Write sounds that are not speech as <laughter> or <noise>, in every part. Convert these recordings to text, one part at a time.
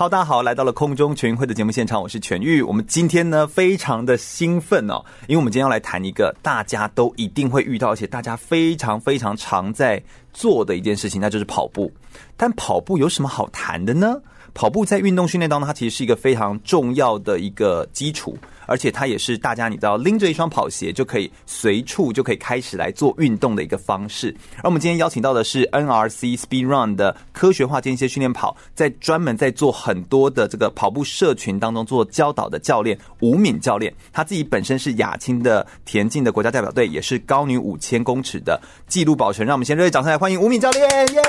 好，大家好，来到了空中全运会的节目现场，我是全玉。我们今天呢，非常的兴奋哦，因为我们今天要来谈一个大家都一定会遇到，而且大家非常非常常在做的一件事情，那就是跑步。但跑步有什么好谈的呢？跑步在运动训练当中，它其实是一个非常重要的一个基础，而且它也是大家你知道拎着一双跑鞋就可以随处就可以开始来做运动的一个方式。而我们今天邀请到的是 NRC Speed Run 的科学化间歇训练跑，在专门在做很多的这个跑步社群当中做教导的教练吴敏教练，他自己本身是亚青的田径的国家代表队，也是高女五千公尺的纪录保持。让我们先热烈掌声来欢迎吴敏教练，耶！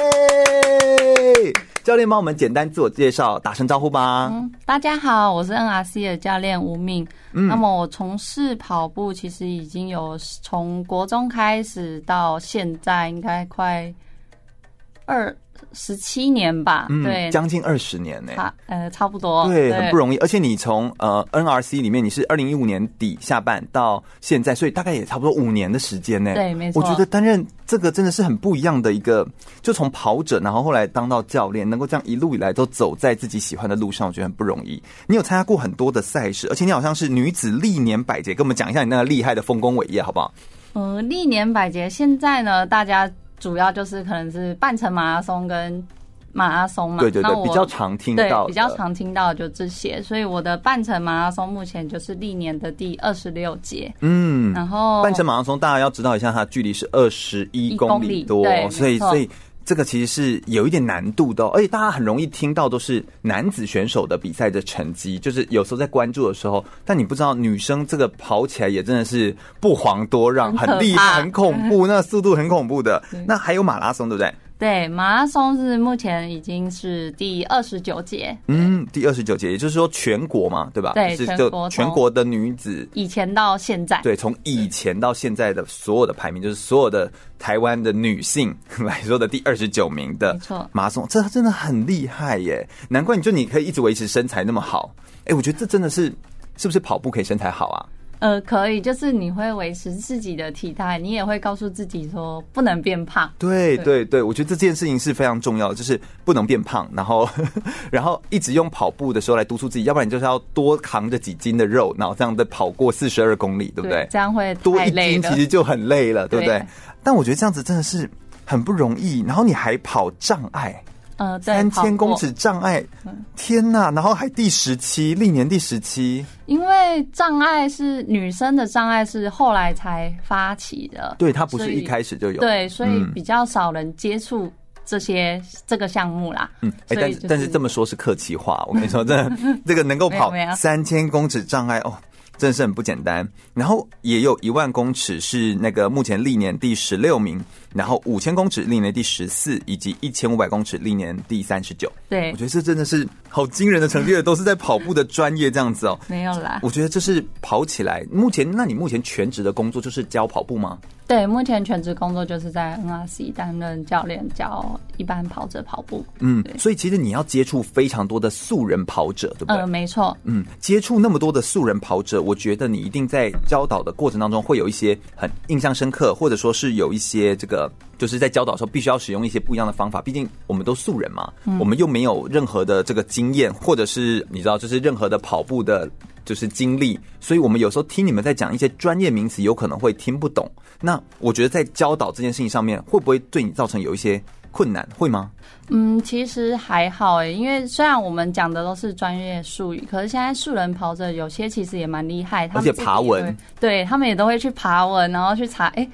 教练帮我们简单自我介绍，打声招呼吧。嗯，大家好，我是 NRC 的教练吴敏。嗯，那么我从事跑步其实已经有从国中开始到现在，应该快二。十七年吧，嗯、对，将近二十年呢，差呃差不多，对，对很不容易。而且你从呃 NRC 里面，你是二零一五年底下半到现在，所以大概也差不多五年的时间呢。对，没错。我觉得担任这个真的是很不一样的一个，就从跑者，然后后来当到教练，能够这样一路以来都走在自己喜欢的路上，我觉得很不容易。你有参加过很多的赛事，而且你好像是女子历年百节，跟我们讲一下你那个厉害的丰功伟业，好不好？嗯，历年百节，现在呢，大家。主要就是可能是半程马拉松跟马拉松嘛，对对对，比较常听到，比较常听到就这些，所以我的半程马拉松目前就是历年的第二十六届，嗯，然后半程马拉松大家要知道一下，它距离是二十一公里多，对，所以所以。这个其实是有一点难度的，而且大家很容易听到都是男子选手的比赛的成绩，就是有时候在关注的时候，但你不知道女生这个跑起来也真的是不遑多让，很厉害，很恐怖，那速度很恐怖的。那还有马拉松，对不对？对，马拉松是目前已经是第二十九届，嗯，第二十九届，也就是说全国嘛，对吧？对，是就全国的女子，以前到现在，对，从以前到现在的所有的排名，就是所有的台湾的女性 <laughs> 来说的第二十九名的，没错，马拉松，这真的很厉害耶，难怪你就你可以一直维持身材那么好，哎，我觉得这真的是，是不是跑步可以身材好啊？呃，可以，就是你会维持自己的体态，你也会告诉自己说不能变胖。对对对，我觉得这件事情是非常重要的，就是不能变胖，然后 <laughs> 然后一直用跑步的时候来督促自己，要不然你就是要多扛着几斤的肉，然后这样的跑过四十二公里，对不对？对，这样会多一斤其实就很累了，对不对？对，但我觉得这样子真的是很不容易，然后你还跑障碍。呃，三千公尺障碍，天呐，然后还第十七，历年第十七。因为障碍是女生的障碍，是后来才发起的。对，它不是一开始就有。对，所以比较少人接触这些这个项目啦。嗯，哎，但是但是这么说，是客气话。我跟你说，真的，<laughs> 这个能够跑三千公尺障碍哦。真的是很不简单，然后也有一万公尺是那个目前历年第十六名，然后五千公尺历年第十四，以及一千五百公尺历年第三十九。对，我觉得这真的是好惊人的成绩，都是在跑步的专业这样子哦。没有啦，我觉得这是跑起来。目前，那你目前全职的工作就是教跑步吗？对，目前全职工作就是在 NRC 担任教练，教一般跑者跑步。嗯，所以其实你要接触非常多的素人跑者，对不对？呃，没错。嗯，接触那么多的素人跑者，我觉得你一定在教导的过程当中会有一些很印象深刻，或者说是有一些这个，就是在教导的时候必须要使用一些不一样的方法。毕竟我们都素人嘛，嗯、我们又没有任何的这个经验，或者是你知道，就是任何的跑步的。就是经历，所以我们有时候听你们在讲一些专业名词，有可能会听不懂。那我觉得在教导这件事情上面，会不会对你造成有一些困难？会吗？嗯，其实还好诶，因为虽然我们讲的都是专业术语，可是现在素人跑者有些其实也蛮厉害，他们而且爬文，对他们也都会去爬文，然后去查，哎，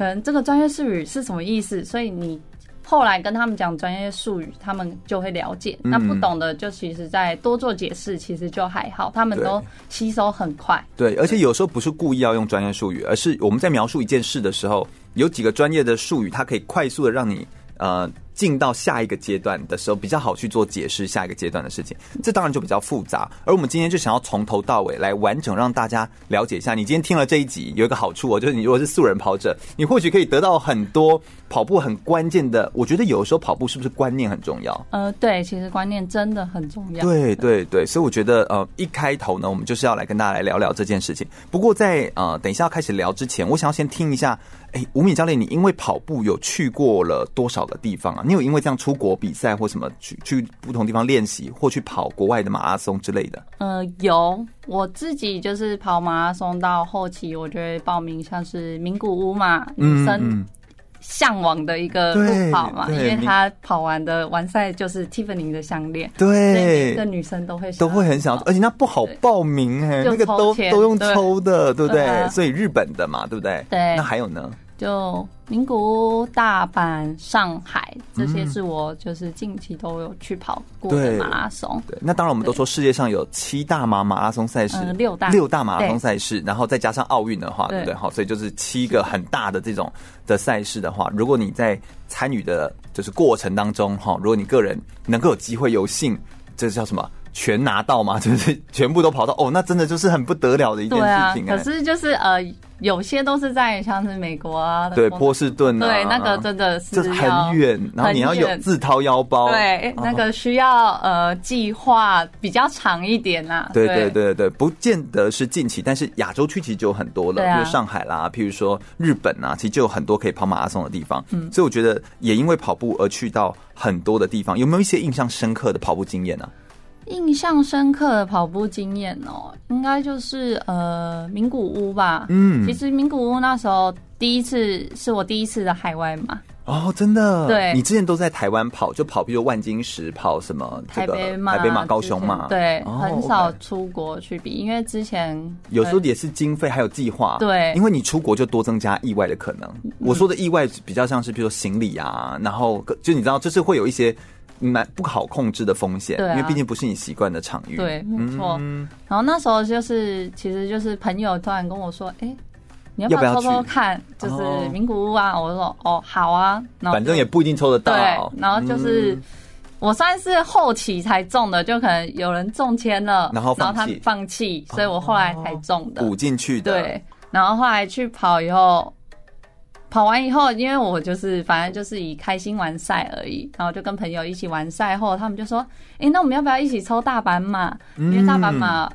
可能这个专业术语是什么意思？所以你。后来跟他们讲专业术语，他们就会了解。那不懂的，就其实再多做解释，其实就还好。他们都吸收很快。对，而且有时候不是故意要用专业术语，而是我们在描述一件事的时候，有几个专业的术语，它可以快速的让你呃进到下一个阶段的时候，比较好去做解释下一个阶段的事情，这当然就比较复杂。而我们今天就想要从头到尾来完整让大家了解一下。你今天听了这一集，有一个好处哦，就是你如果是素人跑者，你或许可以得到很多跑步很关键的。我觉得有的时候跑步是不是观念很重要？呃，对，其实观念真的很重要。对对对，所以我觉得呃，一开头呢，我们就是要来跟大家来聊聊这件事情。不过在呃，等一下要开始聊之前，我想要先听一下。哎，吴敏教练，你因为跑步有去过了多少个地方啊？你有因为这样出国比赛或什么去去不同地方练习，或去跑国外的马拉松之类的？呃，有，我自己就是跑马拉松到后期，我就会报名像是名古屋嘛，女生向往的一个路跑嘛，因为他跑完的完赛就是 Tiffany 的项链，对，每个女生都会都会很想，而且那不好报名哎，那个都都用抽的，对不对？所以日本的嘛，对不对？对，那还有呢？就名古屋、大阪、上海，这些是我就是近期都有去跑过的马拉松。对，对，那当然我们都说世界上有七大马马拉松赛事，呃，六大六大马拉松赛事，然后再加上奥运的话，对不对？好，所以就是七个很大的这种的赛事的话，如果你在参与的就是过程当中哈，如果你个人能够有机会有幸，这叫什么？全拿到吗？<laughs> 就是全部都跑到哦，那真的就是很不得了的一件事情。可是就是呃，有些都是在像是美国啊，对波士顿，对那个真的是很远，然后你要有自掏腰包，对那个需要呃计划比较长一点呐。对对。对对，不见得是近期，但是亚洲区其实就有很多了，比如上海啦，譬如说日本啊，其实就有很多可以跑马拉松的地方。嗯，所以我觉得也因为跑步而去到很多的地方，有没有一些印象深刻的跑步经验呢？印象深刻的跑步经验哦，应该就是呃名古屋吧。嗯，其实名古屋那时候第一次是我第一次的海外嘛。哦，真的？对，你之前都在台湾跑，就跑，比如万金石，跑什么？台北马、台北马、高雄嘛。对，很少出国去比，因为之前有时候也是经费还有计划。对，因为你出国就多增加意外的可能。我说的意外比较像是，比如说行李啊，然后就你知道，就是会有一些。蛮不好控制的风险，对啊，因为毕竟不是你习惯的场域。对，没错。嗯、然后那时候就是，其实就是朋友突然跟我说：“哎、欸，你要不要抽抽看？就是名古屋啊？”我说：“哦，好啊。”反正也不一定抽得到。对，然后就是、嗯、我算是后期才中的，就可能有人中签了，然后然后他放弃，所以我后来才中的，补进去的。对，然后后来去跑以后。跑完以后，因为我就是反正就是以开心完赛而已，然后就跟朋友一起完赛后，他们就说：“哎、欸，那我们要不要一起抽大阪马？因为大阪马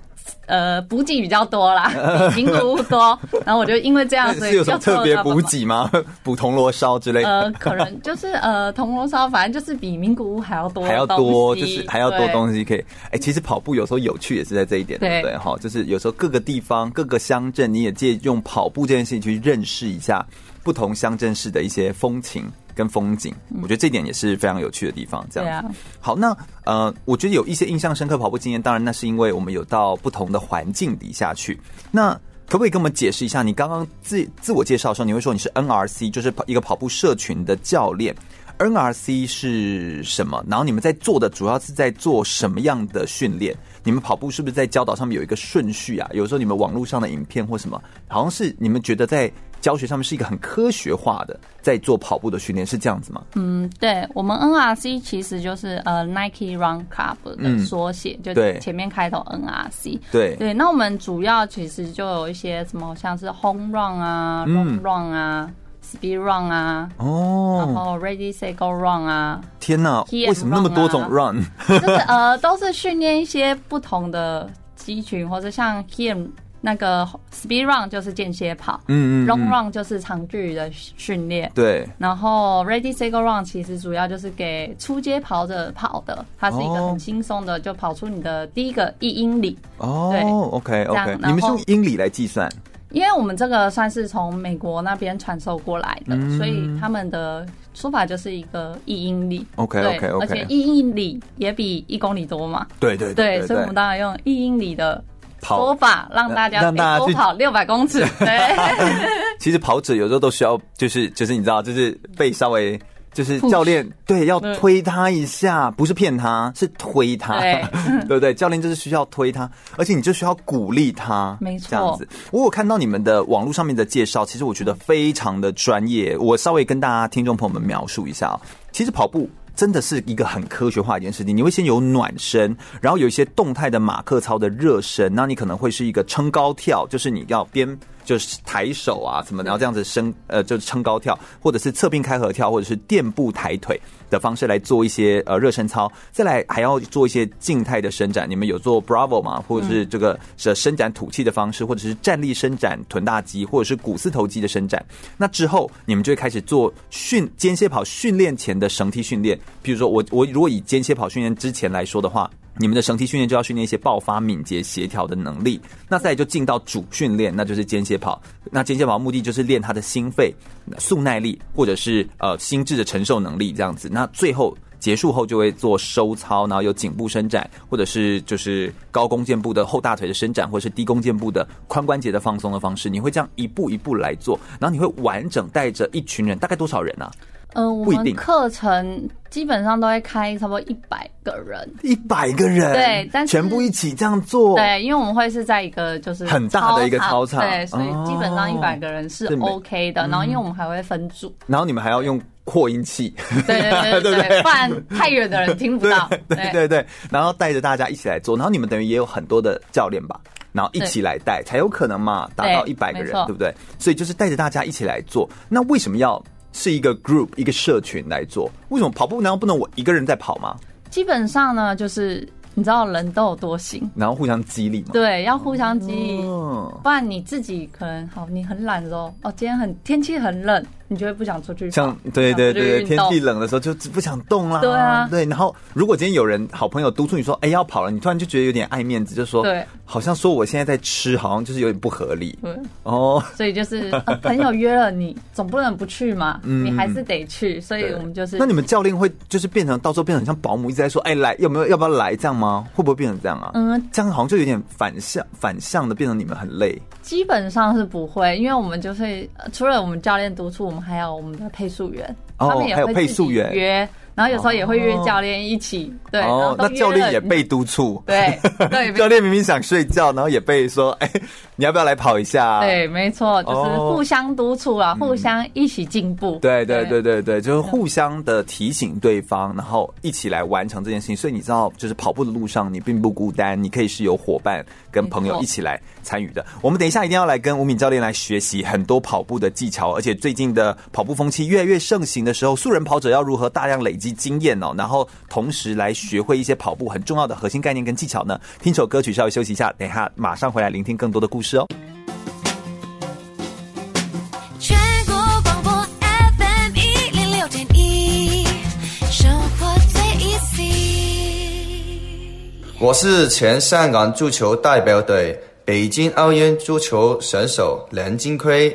呃补给比较多啦，比名古屋多。”然后我就因为这样，所 <laughs> 有什么特别补给吗？<laughs> 补铜锣烧之类的？呃，可能就是呃铜锣烧，反正就是比名古屋还要多，还要多，就是还要多东西可以。哎、欸，其实跑步有时候有趣也是在这一点，对不对？哈，就是有时候各个地方、各个乡镇，你也借用跑步这件事情去认识一下。不同乡镇市的一些风情跟风景，我觉得这点也是非常有趣的地方。这样好，那呃，我觉得有一些印象深刻跑步经验，当然那是因为我们有到不同的环境底下去。那可不可以跟我们解释一下？你刚刚自自我介绍的时候，你会说你是 NRC，就是跑一个跑步社群的教练。NRC 是什么？然后你们在做的主要是在做什么样的训练？你们跑步是不是在教导上面有一个顺序啊？有时候你们网络上的影片或什么，好像是你们觉得在。教学上面是一个很科学化的，在做跑步的训练，是这样子吗？嗯，对，我们 NRC 其实就是呃 Nike Run Club 的缩写，嗯、就前面开头 NRC。对对，那我们主要其实就有一些什么，像是 Home Run 啊、Long Run 啊、嗯、Speed Run 啊，哦，然后 Ready Say Go Run 啊。天哪，为什么那么多种 <laughs> Run？<laughs> 就是呃，都是训练一些不同的肌群，或者像 Him。那个 speed run 就是间歇跑，嗯嗯，嗯，long run 就是长距离的训练，对。然后 ready set go run 其实主要就是给初阶跑者跑的，它是一个很轻松的，就跑出你的第一个一英里。哦，对，OK OK，你们是用英里来计算？因为我们这个算是从美国那边传授过来的，嗯、所以他们的说法就是一个一英里。OK OK OK，而且一英里也比一公里多嘛。对对对，对，对，所以我们当然用一英里的。说法让大家让大家多跑六百公尺。<laughs> 对，<laughs> 其实跑者有时候都需要，就是就是你知道，就是被稍微就是教练对要推他一下，不是骗他，是推他，对，<laughs> 对不对？教练就是需要推他，而且你就需要鼓励他，没错。这样子，我有看到你们的网络上面的介绍，其实我觉得非常的专业。我稍微跟大家听众朋友们描述一下其实跑步真的是一个很科学化一件事情。你会先有暖身，然后有一些动态的马克操的热身，那你可能会是一个撑高跳，就是你要边。就是抬手啊什么，然后这样子升呃，就是撑高跳，或者是侧并开合跳，或者是垫步抬腿的方式来做一些呃热身操。再来还要做一些静态的伸展。你们有做 Bravo 吗？或者是这个是伸展吐气的方式，或者是站立伸展臀大肌，或者是股四头肌的伸展。那之后你们就会开始做训间歇跑训练前的绳梯训练。比如说我我如果以间歇跑训练之前来说的话。你们的绳梯训练就要训练一些爆发、敏捷、协调的能力。那再就进到主训练，那就是间歇跑。那间歇跑目的就是练他的心肺、速耐力，或者是呃心智的承受能力这样子。那最后结束后就会做收操，然后有颈部伸展，或者是就是高弓箭步的后大腿的伸展，或者是低弓箭步的髋关节的放松的方式。你会这样一步一步来做，然后你会完整带着一群人，大概多少人啊？呃，我们课程基本上都会开差不多一百个人，一百个人，对，但是全部一起这样做，对，因为我们会是在一个就是很大的一个操场，对，所以基本上一百个人是 OK 的。然后因为我们还会分组，然后你们还要用扩音器，对对对 <laughs> 对对，不然太远的人听不到，<laughs> 对对对，然后带着大家一起来做，然后你们等于也有很多的教练吧，然后一起来带才有可能嘛，达到一百个人，对不对？所以就是带着大家一起来做，那为什么要？是一个 group 一个社群来做，为什么跑步难道不能我一个人在跑吗？基本上呢，就是你知道人都有多行，然后互相激励嘛。对，要互相激励，哦、不然你自己可能好，你很懒的时候，哦，今天很天气很冷。你就会不想出去，像对对对，天气冷的时候就不想动啦。对啊，对。然后如果今天有人好朋友督促你说，哎，要跑了，你突然就觉得有点爱面子，就说，对，好像说我现在在吃，好像就是有点不合理。对哦，所以就是 <laughs> 朋友约了你，总不能不去嘛，你还是得去。所以我们就是，那你们教练会就是变成到时候变成像保姆一直在说，哎，来，有没有要不要来这样吗？会不会变成这样啊？嗯，这样好像就有点反向反向的变成你们很累。基本上是不会，因为我们就是除了我们教练督促，我们还有我们的。配速员，哦，他们也会配速员约。然后有时候也会约教练一起，对，哦，那教练也被督促，对 <laughs> 对，教练明明想睡觉，然后也被说，哎，你要不要来跑一下？对，没错，就是互相督促啊，互相一起进步。对对对对对，就是互相的提醒对方，然后一起来完成这件事情。所以你知道，就是跑步的路上你并不孤单，你可以是有伙伴跟朋友一起来参与的。我们等一下一定要来跟吴敏教练来学习很多跑步的技巧，而且最近的跑步风气越来越盛行的时候，素人跑者要如何大量累积经验哦，然后同时来学会一些跑步很重要的核心概念跟技巧呢。听首歌曲，稍微休息一下，等一下马上回来聆听更多的故事哦。全国广播 FM 一零六点一，生活最 easy。我是前香港足球代表队、北京奥运足球选手梁金奎。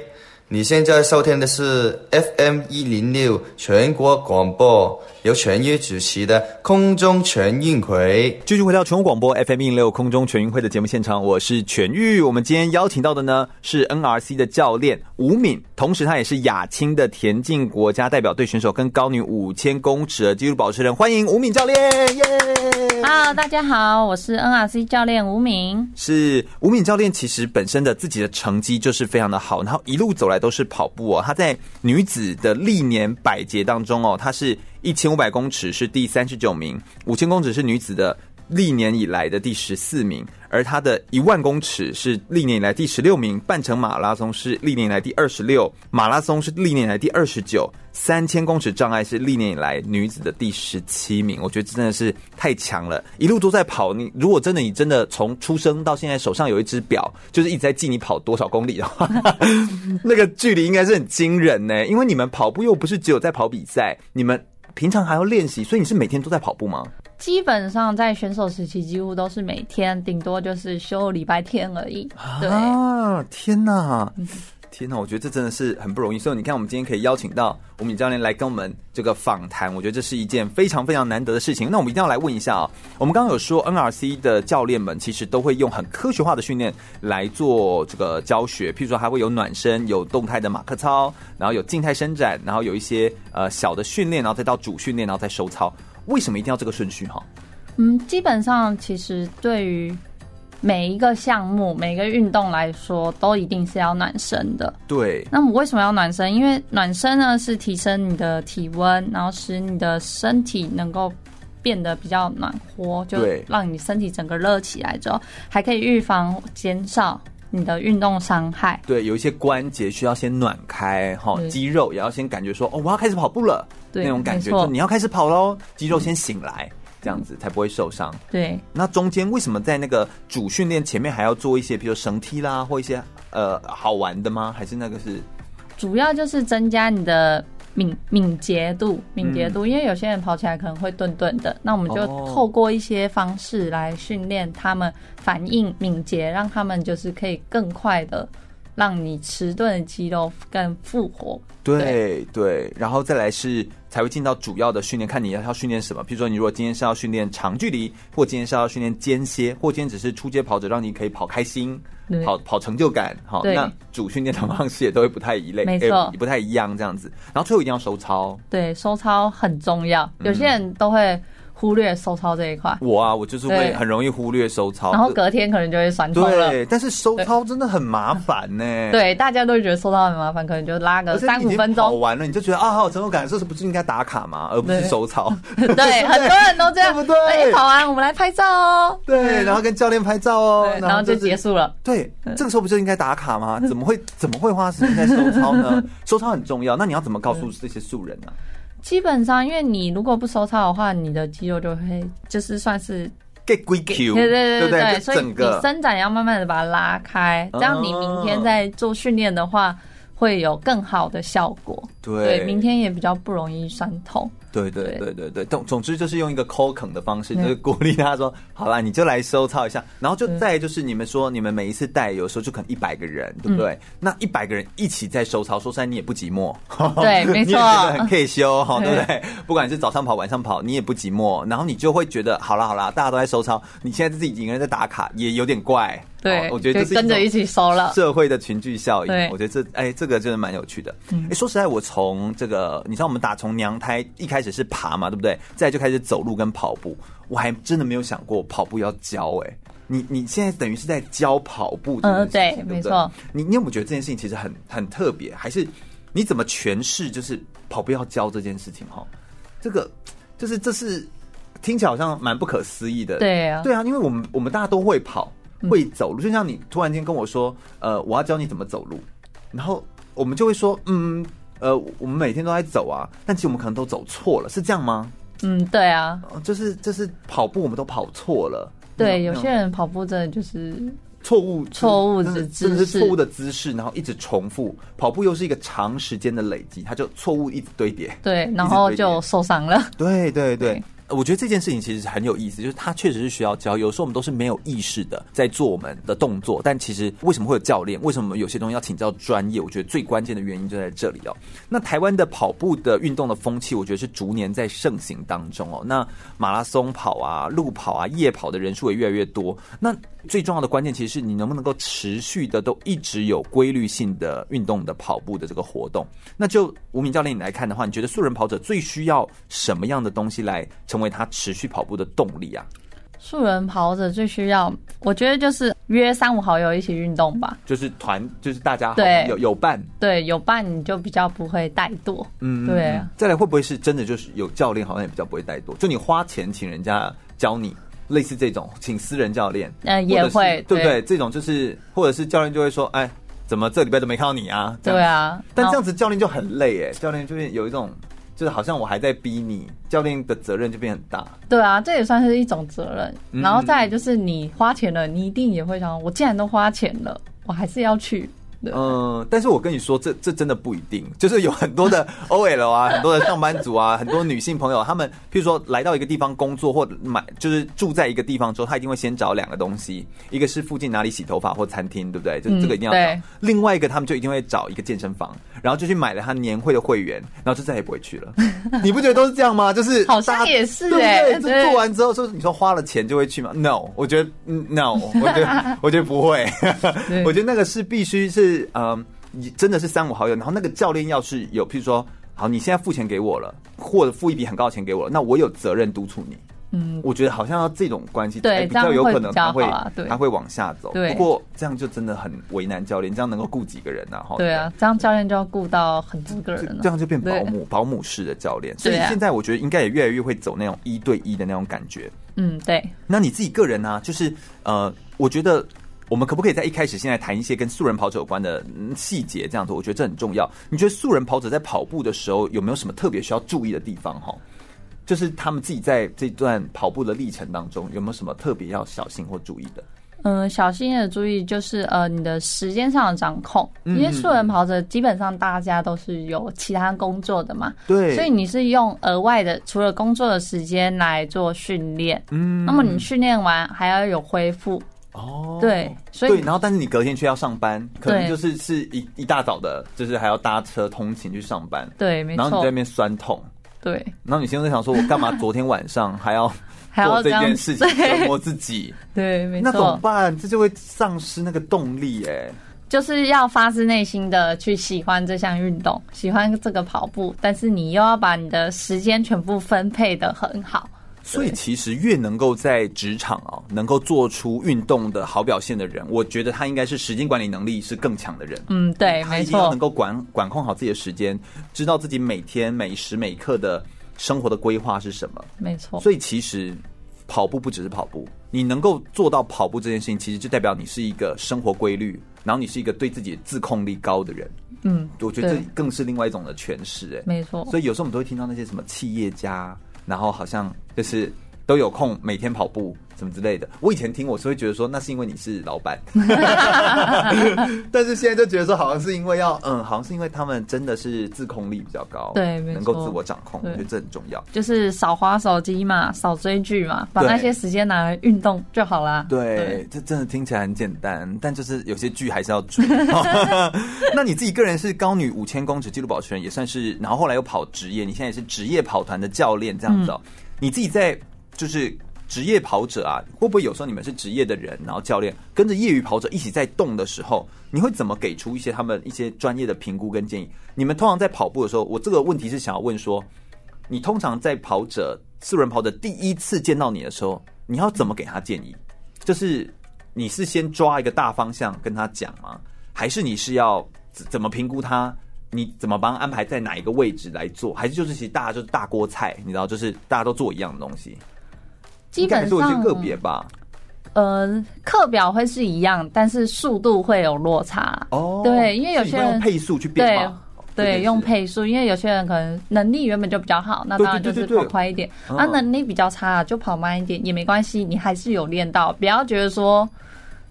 你现在收听的是 FM 一零六全国广播，由全约主持的空中全运会。继续回到全国广播 FM 六空中全运会的节目现场，我是全玉。我们今天邀请到的呢是 NRC 的教练吴敏，同时他也是亚青的田径国家代表队选手跟高女五千公尺的纪录保持人。欢迎吴敏教练，耶！Hello，大家好，我是 NRC 教练吴敏。是吴敏教练，其实本身的自己的成绩就是非常的好，然后一路走来。都是跑步哦，她在女子的历年百节当中哦，她是一千五百公尺是第三十九名，五千公尺是女子的历年以来的第十四名。而她的一万公尺是历年以来第十六名，半程马拉松是历年以来第二十六，马拉松是历年以来第二十九，三千公尺障碍是历年以来女子的第十七名。我觉得真的是太强了，一路都在跑。你如果真的你真的从出生到现在手上有一只表，就是一直在记你跑多少公里的话，那个距离应该是很惊人呢。因为你们跑步又不是只有在跑比赛，你们平常还要练习，所以你是每天都在跑步吗？基本上在选手时期，几乎都是每天，顶多就是休礼拜天而已。对啊，天哪，天哪！我觉得这真的是很不容易。所以你看，我们今天可以邀请到吴敏教练来跟我们这个访谈，我觉得这是一件非常非常难得的事情。那我们一定要来问一下啊，我们刚刚有说 NRC 的教练们其实都会用很科学化的训练来做这个教学，譬如说还会有暖身、有动态的马克操，然后有静态伸展，然后有一些呃小的训练，然后再到主训练，然后再收操。为什么一定要这个顺序哈？嗯，基本上其实对于每一个项目、每个运动来说，都一定是要暖身的。对。那么为什么要暖身？因为暖身呢是提升你的体温，然后使你的身体能够变得比较暖和，就让你身体整个热起来之后，还可以预防减少你的运动伤害。对，有一些关节需要先暖开，哈，肌肉也要先感觉说，哦，我要开始跑步了，对，那种感觉，就你要开始跑喽，肌肉先醒来。嗯这样子才不会受伤。对，那中间为什么在那个主训练前面还要做一些，比如绳梯啦，或一些呃好玩的吗？还是那个是？主要就是增加你的敏敏捷度，敏捷度，嗯、因为有些人跑起来可能会顿顿的，那我们就透过一些方式来训练他们反应敏捷，让他们就是可以更快的。让你迟钝的肌肉更复活，对对，对，然后再来是才会进到主要的训练，看你要要训练什么。比如说，你如果今天是要训练长距离，或今天是要训练间歇，或今天只是出街跑者，让你可以跑开心，跑跑成就感，好，那主训练的方式也都会不太一类，没错，也不太一样这样子。然后最后一定要收操，对，收操很重要，有些人都会。忽略收操这一块，我啊，我就是会很容易忽略收操，然后隔天可能就会酸痛了。对，但是收操真的很麻烦呢。<laughs> 对，大家都会觉得收操很麻烦，可能就拉个三五分钟。跑完了你就觉得啊，好有成就感，这是不是应该打卡吗？而不是收操。<laughs> <laughs> 对，很多人都这样，对不对？跑完我们来拍照哦。对，然后跟教练拍照哦，然后就结束了。对，这个时候不就应该打卡吗？怎么会怎么会花时间在收操呢？收操很重要，那你要怎么告诉这些素人呢？基本上，因为你如果不收操的话，你的肌肉就会就是算是 get 对对对对对，所以你伸展要慢慢的把它拉开，这样你明天在做训练的话会有更好的效果。对，明天也比较不容易酸痛。对对对对对，总总之就是用一个抠坑的方式，就是鼓励他说：“好啦，你就来收操一下。”然后就再就是你们说，你们每一次带有时候就可能一百个人，对不对？那一百个人一起在收操，说实在你也不寂寞，对，没错，很可以休哈，对不对？不管是早上跑晚上跑，你也不寂寞。然后你就会觉得，好啦好啦，大家都在收操，你现在自己一个人在打卡，也有点怪。对，我觉得这是跟着一起收了社会的群聚效应。我觉得这哎，这个真的蛮有趣的。哎，说实在，我从这个你知道，我们打从娘胎一开始是爬嘛，对不对？再就开始走路跟跑步，我还真的没有想过跑步要教。哎，你你现在等于是在教跑步，嗯，对，没错。你你有没有觉得这件事情其实很很特别？还是你怎么诠释就是跑步要教这件事情？哈，这个就是这是听起来好像蛮不可思议的。对啊，对啊，因为我们我们大家都会跑。会走路，就像你突然间跟我说，呃，我要教你怎么走路，然后我们就会说，嗯，呃，我们每天都在走啊，但其实我们可能都走错了，是这样吗？嗯，对啊，就是就是跑步，我们都跑错了。对，有些人跑步真的就是错误，错误的姿势，错误的姿势，然后一直重复。跑步又是一个长时间的累积，它就错误一直堆叠，对，然后就受伤了。对对对。对我觉得这件事情其实很有意思，就是它确实是需要教。有时候我们都是没有意识的在做我们的动作，但其实为什么会有教练？为什么有些东西要请教专业？我觉得最关键的原因就在这里哦。那台湾的跑步的运动的风气，我觉得是逐年在盛行当中哦。那马拉松跑啊、路跑啊、夜跑的人数也越来越多。那最重要的关键其实是你能不能够持续的都一直有规律性的运动的跑步的这个活动。那就吴敏教练你来看的话，你觉得素人跑者最需要什么样的东西来成为他持续跑步的动力啊？素人跑者最需要，我觉得就是约三五好友一起运动吧。就是团，就是大家对有有伴，对有伴你就比较不会怠惰。嗯，对啊。再来会不会是真的就是有教练，好像也比较不会怠惰？就你花钱请人家教你。类似这种，请私人教练，嗯，也会，对不对？这种就是，或者是教练就会说，哎，怎么这礼拜都没看到你啊？对啊，但这样子教练就很累哎，教练就是有一种，就是好像我还在逼你，教练的责任就变很大。对啊，这也算是一种责任。然后再来就是你花钱了，你一定也会想，我既然都花钱了，我还是要去。嗯，但是我跟你说，这这真的不一定，就是有很多的 <laughs> OL 啊，很多的上班族啊，很多女性朋友，他们譬如说来到一个地方工作或买，就是住在一个地方之后，他一定会先找两个东西，一个是附近哪里洗头发或餐厅，对不对？就这个一定要找。嗯、另外一个他们就一定会找一个健身房，然后就去买了他年会的会员，然后就再也不会去了。<laughs> 你不觉得都是这样吗？就是好像也是哎，对？做完之后说，你说花了钱就会去吗？No，我觉得 No，我觉得我觉得不会，我觉得那个是必须是。是嗯，你真的是三五好友，然后那个教练要是有，譬如说，好，你现在付钱给我了，或者付一笔很高的钱给我了，那我有责任督促你，嗯，我觉得好像要这种关系，对，比较有可能他会他会往下走。对不过这样就真的很为难教练，这样能够顾几个人呢？哈，对啊，这样教练就要顾到很多个人了，这样就变保姆保姆式的教练。所以现在我觉得应该也越来越会走那种一对一的那种感觉。嗯，对。那你自己个人呢、啊？就是呃，我觉得我们可不可以在一开始现在谈一些跟素人跑者有关的嗯细节？这样子，我觉得这很重要。你觉得素人跑者在跑步的时候有没有什么特别需要注意的地方？哈，就是他们自己在这段跑步的历程当中有没有什么特别要小心或注意的？嗯、呃，小心的注意就是呃，你的时间上的掌控，嗯因为素人跑者基本上大家都是有其他工作的嘛，对，所以你是用额外的除了工作的时间来做训练，嗯，那么你训练完还要有恢复，哦，对，所以对，然后但是你隔天却要上班，可能就是是一一大早的，就是还要搭车通勤去上班，对，没错，然后你在那边酸痛，对，然后你现在在想说，我干嘛昨天晚上还要 <laughs> 还要这样做这件事情折磨自己？<laughs> 对，没错那怎么，办？这就会丧失那个动力哎。就是要发自内心的去喜欢这项运动，喜欢这个跑步，但是你又要把你的时间全部分配的很好。所以其实越能够在职场啊，能够做出运动的好表现的人，我觉得他应该是时间管理能力是更强的人。嗯，对，没他一定要错能，够管管控好自己的时间，知道自己每天每时每刻的生活的规划是什么。没错。所以其实跑步不只是跑步，你能够做到跑步这件事情，其实就代表你是一个生活规律，然后你是一个对自己自控力高的人。嗯，我觉得这更是另外一种的诠释。哎，没错。所以有时候我们都会听到那些什么企业家，然后好像就是都有空每天跑步什么之类的。我以前听我是会觉得说，那是因为你是老板，<laughs> 但是现在就觉得说，好像是因为要嗯，好像是因为他们真的是自控力比较高，对能够自我掌控，我觉得这很重要。就是少花手机嘛，少追剧嘛，把那些时间拿来运动就好啦。对，这真的听起来很简单，但就是有些剧还是要追。<laughs> 那你自己个人是高女五千公尺纪录保持人，也算是，然后后来又跑职业，你现在也是职业跑团的教练，这样子哦。你自己在就是职业跑者啊，会不会有时候你们是职业的人，然后教练跟着业余跑者一起在动的时候，你会怎么给出一些他们一些专业的评估跟建议？你们通常在跑步的时候，我这个问题是想要问说，你通常在跑者四人跑者第一次见到你的时候，你要怎么给他建议？就是你是先抓一个大方向跟他讲吗？还是你是要怎怎么评估他？你怎么帮安排在哪一个位置来做？还是就是其实大家就是大锅菜，你知道，就是大家都做一样的东西，基本上个别吧。呃，课表会是一样，但是速度会有落差。哦，对因为有些人用配速去变化。对，用配速，因为有些人可能能力原本就比较好，那当然就是跑快一点；嗯啊，能力比较差，就跑慢一点也没关系，你还是有练到。不要觉得说，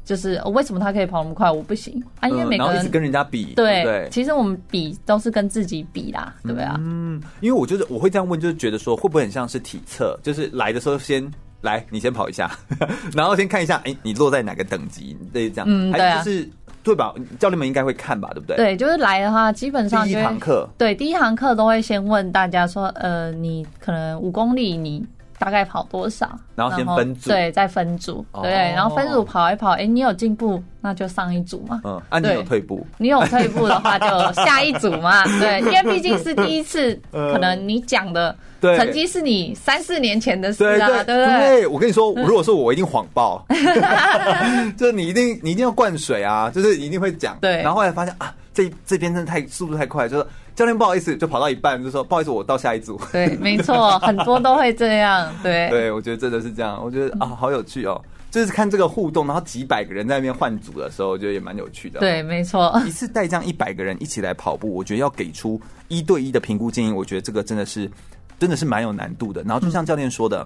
就是、哦为什么他可以跑那么快，我不行啊？因为每个人、嗯一直跟人家比，对？其实我们比都是跟自己比啦，对不对啊？嗯，因为我就是我会这样问，就是觉得说会不会很像是体测，就是来的时候先来你先跑一下，<laughs> 然后先看一下，哎，你落在哪个等级，类似这样，嗯对啊就是对吧？教练们应该会看吧，对不对？，对，就是来的话，基本上第一堂课，对，第一堂课都会先问大家说，呃，你可能五公里你大概跑多少？然后先分组对，再分组，哦对，然后分组跑一跑，哎，你有进步，那就上一组嘛。嗯，啊，你有退步，你有退步的话，就下一组嘛。<laughs> 对，因为毕竟是第一次，呃 <laughs> 可能你讲的对成绩是你三四年前的事对啊，对对不对？对，我跟你说，如果说我一定谎报，<laughs> 就是你一定你一定要灌水啊，就是一定会讲。对然后后来发现啊，这这边真的太速度太快，就是教练不好意思，就跑到一半就说不好意思，我到下一组。对，没错，<laughs> 很多都会这样。对，对，我觉得真的是这样，我觉得啊，好有趣哦。就是看这个互动，然后几百个人在那边换组的时候，我觉得也蛮有趣的。对，没错。一次带这样一百个人一起来跑步，我觉得要给出一对一的评估建议，我觉得这个真的是真的是蛮有难度的。然后就像教练说的，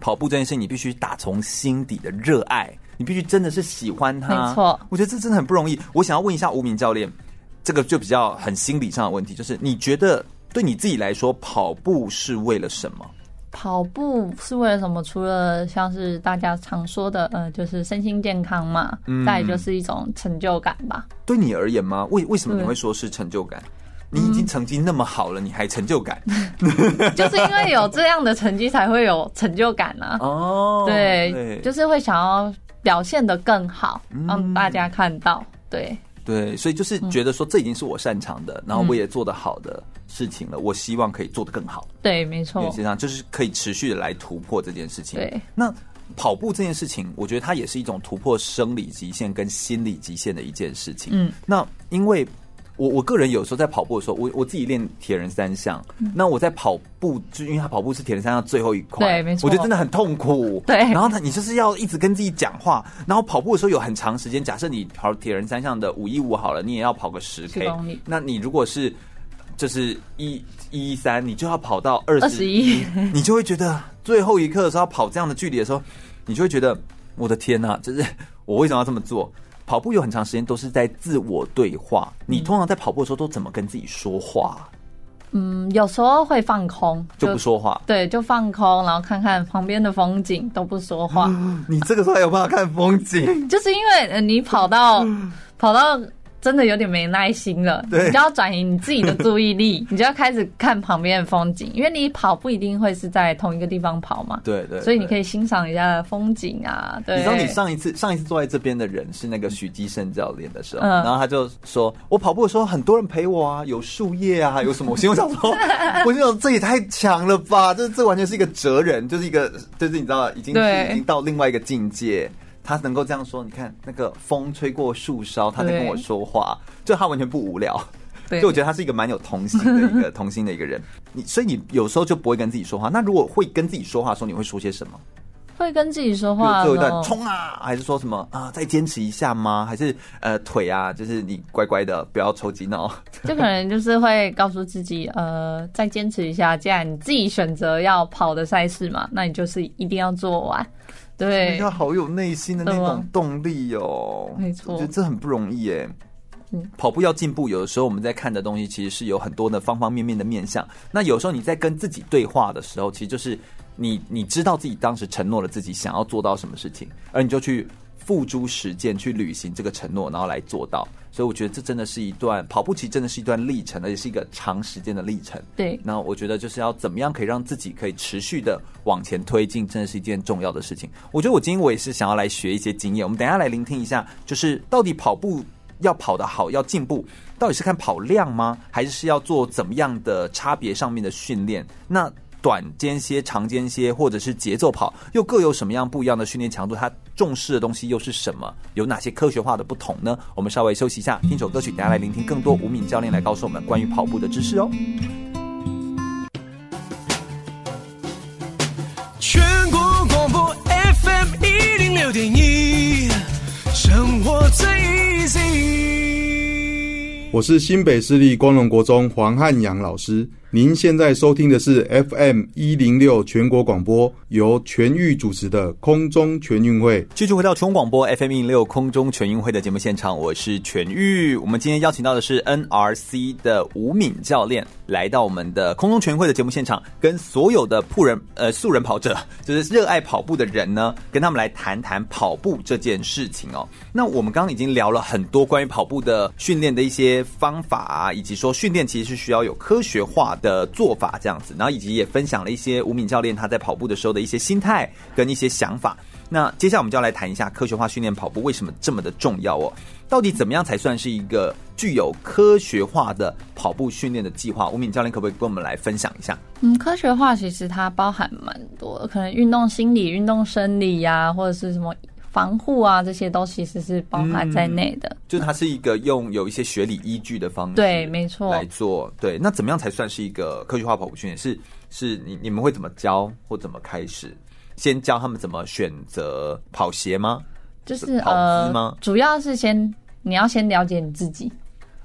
跑步这件事情你必须打从心底的热爱，你必须真的是喜欢它。没错，我觉得这真的很不容易。我想要问一下吴敏教练，这个就比较很心理上的问题，就是你觉得对你自己来说，跑步是为了什么？跑步是为了什么？除了像是大家常说的，呃，就是身心健康嘛，嗯再来就是一种成就感吧。对你而言吗？为为什么你会说是成就感？你已经成绩那么好了，你还成就感？<laughs> 就是因为有这样的成绩，才会有成就感啊。哦，对，就是会想要表现的更好，让大家看到。对，对，所以就是觉得说这已经是我擅长的，然后我也做得好的事情了，我希望可以做得更好。对，没错，实际上就是可以持续的来突破这件事情。对，那跑步这件事情，我觉得它也是一种突破生理极限跟心理极限的一件事情。嗯，那因为。我我个人有时候在跑步的时候，我我自己练铁人三项，嗯、那我在跑步，就因为他跑步是铁人三项最后一块，对，没错，我觉得真的很痛苦。<laughs> 对，然后他你就是要一直跟自己讲话，然后跑步的时候有很长时间，假设你跑铁人三项的五一五好了，你也要跑个十 K，那你如果是就是一一三，你就要跑到二十一，你就会觉得最后一刻的时候要跑这样的距离的时候，你就会觉得我的天呐，就是 <laughs> 我为什么要这么做？跑步有很长时间都是在自我对话。你通常在跑步的时候都怎么跟自己说话？嗯，有时候会放空，就，不说话。对，就放空，然后看看旁边的风景，都不说话。<laughs> 你这个时候还有办法看风景？<laughs> 就是因为你跑到 <laughs> 跑到。真的有点没耐心了，对你就要转移你自己的注意力，<laughs> 你就要开始看旁边的风景，因为你跑不一定会是在同一个地方跑嘛。对，对对，所以你可以欣赏一下风景啊。对，你知道你上一次上一次坐在这边的人是那个许基胜教练的时候，嗯、然后他就说，我跑步的时候很多人陪我啊，有树叶啊，有什么？我心想说，<laughs> 我心想这也太强了吧，这这完全是一个哲人，就是一个就是你知道，已经已经到另外一个境界。他能够这样说，你看那个风吹过树梢，他在跟我说话，就他完全不无聊。<laughs> 对，就我觉得他是一个蛮有童心的一个童心的一个人。你所以你有时候就不会跟自己说话。那如果会跟自己说话的时候，你会说些什么？会跟自己说话，最后一段冲啊，还是说什么啊？再坚持一下吗？还是呃腿啊？就是你乖乖的不要抽筋哦。<laughs> 就可能就是会告诉自己，呃，再坚持一下。既然你自己选择要跑的赛事嘛，那你就是一定要做完。对，要好有内心的那种动力哦。没错，我觉得这很不容易耶。嗯，跑步要进步，有的时候我们在看的东西其实是有很多的方方面面的面向。那有时候你在跟自己对话的时候，其实就是你你知道自己当时承诺了自己想要做到什么事情，而你就去。付诸实践去履行这个承诺，然后来做到。所以我觉得这真的是一段跑步，其实真的是一段历程，而且是一个长时间的历程。对，那我觉得就是要怎么样可以让自己可以持续的往前推进，真的是一件重要的事情。我觉得我今天我也是想要来学一些经验。我们等一下来聆听一下，就是到底跑步要跑得好，要进步，到底是看跑量吗？还是是要做怎么样的差别上面的训练？那短间歇、长间歇，或者是节奏跑，又各有什么样不一样的训练强度？它重视的东西又是什么？有哪些科学化的不同呢？我们稍微休息一下，听首歌曲，等下来聆听更多吴敏教练来告诉我们关于跑步的知识哦。全国广播 FM 一零六点一，生活最 easy。我是新北市立光荣国中黄汉阳老师。您现在收听的是 FM 一零六全国广播，由全域主持的空中全运会。继续回到全广播 FM 一零六空中全运会的节目现场，我是全域。我们今天邀请到的是 NRC 的吴敏教练，来到我们的空中全运会的节目现场，跟所有的步人呃素人跑者，<laughs> 就是热爱跑步的人呢，跟他们来谈谈跑步这件事情哦。那我们刚刚已经聊了很多关于跑步的训练的一些方法啊，以及说训练其实是需要有科学化的做法这样子，然后以及也分享了一些吴敏教练他在跑步的时候的一些心态跟一些想法。那接下来我们就要来谈一下科学化训练跑步为什么这么的重要哦？到底怎么样才算是一个具有科学化的跑步训练的计划？吴敏教练可不可以跟我们来分享一下？嗯，科学化其实它包含蛮多，可能运动心理、运动生理呀、或者是什么。防护啊，这些都其实是包含在内的。嗯，就它是一个用有一些学理依据的方式，对，没错，来做。对，那怎么样才算是一个科学化跑步训练？是是，你你们会怎么教或怎么开始？先教他们怎么选择跑鞋吗？就是跑姿吗？呃，主要是先你要先了解你自己。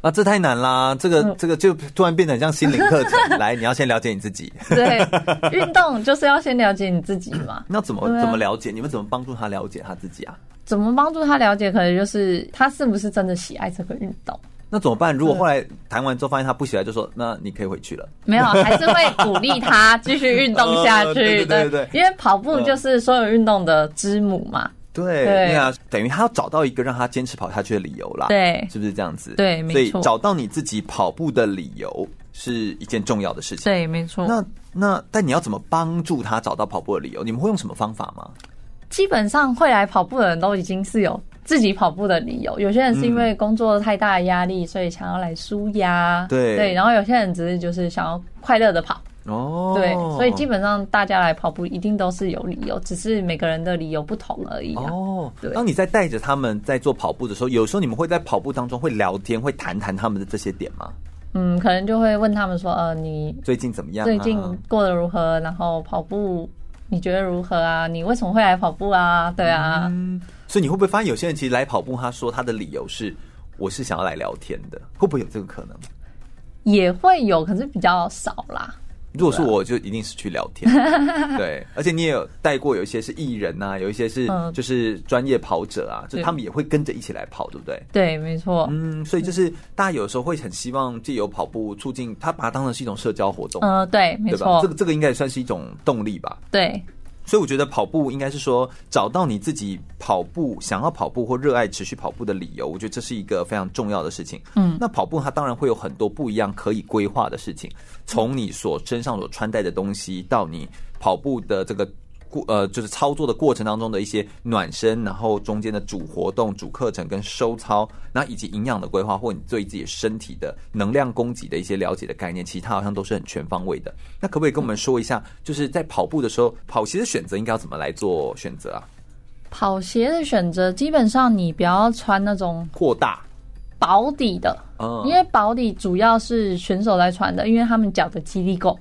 啊，这太难啦！这个这个就突然变得很像心灵课程。<laughs> 来，你要先了解你自己。对，运动就是要先了解你自己嘛。<coughs> 那怎么怎么了解？你们怎么帮助他了解他自己啊？怎么帮助他了解？可能就是他是不是真的喜爱这个运动？那怎么办？如果后来谈完之后发现他不喜爱，就说那你可以回去了。没有，还是会鼓励他继续运动下去。<laughs> 对对对，因为跑步就是所有运动的之母嘛。对，对啊，等于他要找到一个让他坚持跑下去的理由啦。对，是不是这样子？对，没错。所以找到你自己跑步的理由是一件重要的事情。对，没错。那那，但你要怎么帮助他找到跑步的理由？你们会用什么方法吗？基本上会来跑步的人都已经是有自己跑步的理由。有些人是因为工作太大的压力，所以想要来舒压。对对，然后有些人只是就是想要快乐的跑。哦，对，所以基本上大家来跑步一定都是有理由，只是每个人的理由不同而已啊。哦，对当你在带着他们在做跑步的时候，有时候你们会在跑步当中会聊天，会谈谈他们的这些点吗？嗯，可能就会问他们说，呃，你最近怎么样啊？最近过得如何？然后跑步你觉得如何啊？你为什么会来跑步啊？对啊，嗯，所以你会不会发现有些人其实来跑步，他说他的理由是我是想要来聊天的，会不会有这个可能？也会有，可是比较少啦。如果是我，就一定是去聊天。<laughs> 对，而且你也有带过，有一些是艺人啊，有一些是就是专业跑者啊，就他们也会跟着一起来跑，对不对？对，没错。嗯，所以就是大家有时候会很希望借由跑步促进，他把它当成是一种社交活动。嗯，对，没错。这个这个应该也算是一种动力吧？对。所以我觉得跑步应该是说找到你自己跑步想要跑步或热爱持续跑步的理由，我觉得这是一个非常重要的事情。嗯，那跑步它当然会有很多不一样可以规划的事情，从你所身上所穿戴的东西到你跑步的这个。过呃，就是操作的过程当中的一些暖身，然后中间的主活动、主课程跟收操，然后以及营养的规划，或你对自己身体的能量供给的一些了解的概念，其实它好像都是很全方位的。那可不可以跟我们说一下，就是在跑步的时候，跑鞋的选择应该要怎么来做选择啊？跑鞋的选择，基本上你不要穿那种扩大薄底的，嗯，因为薄底主要是选手来穿的，因为他们脚的肌力够。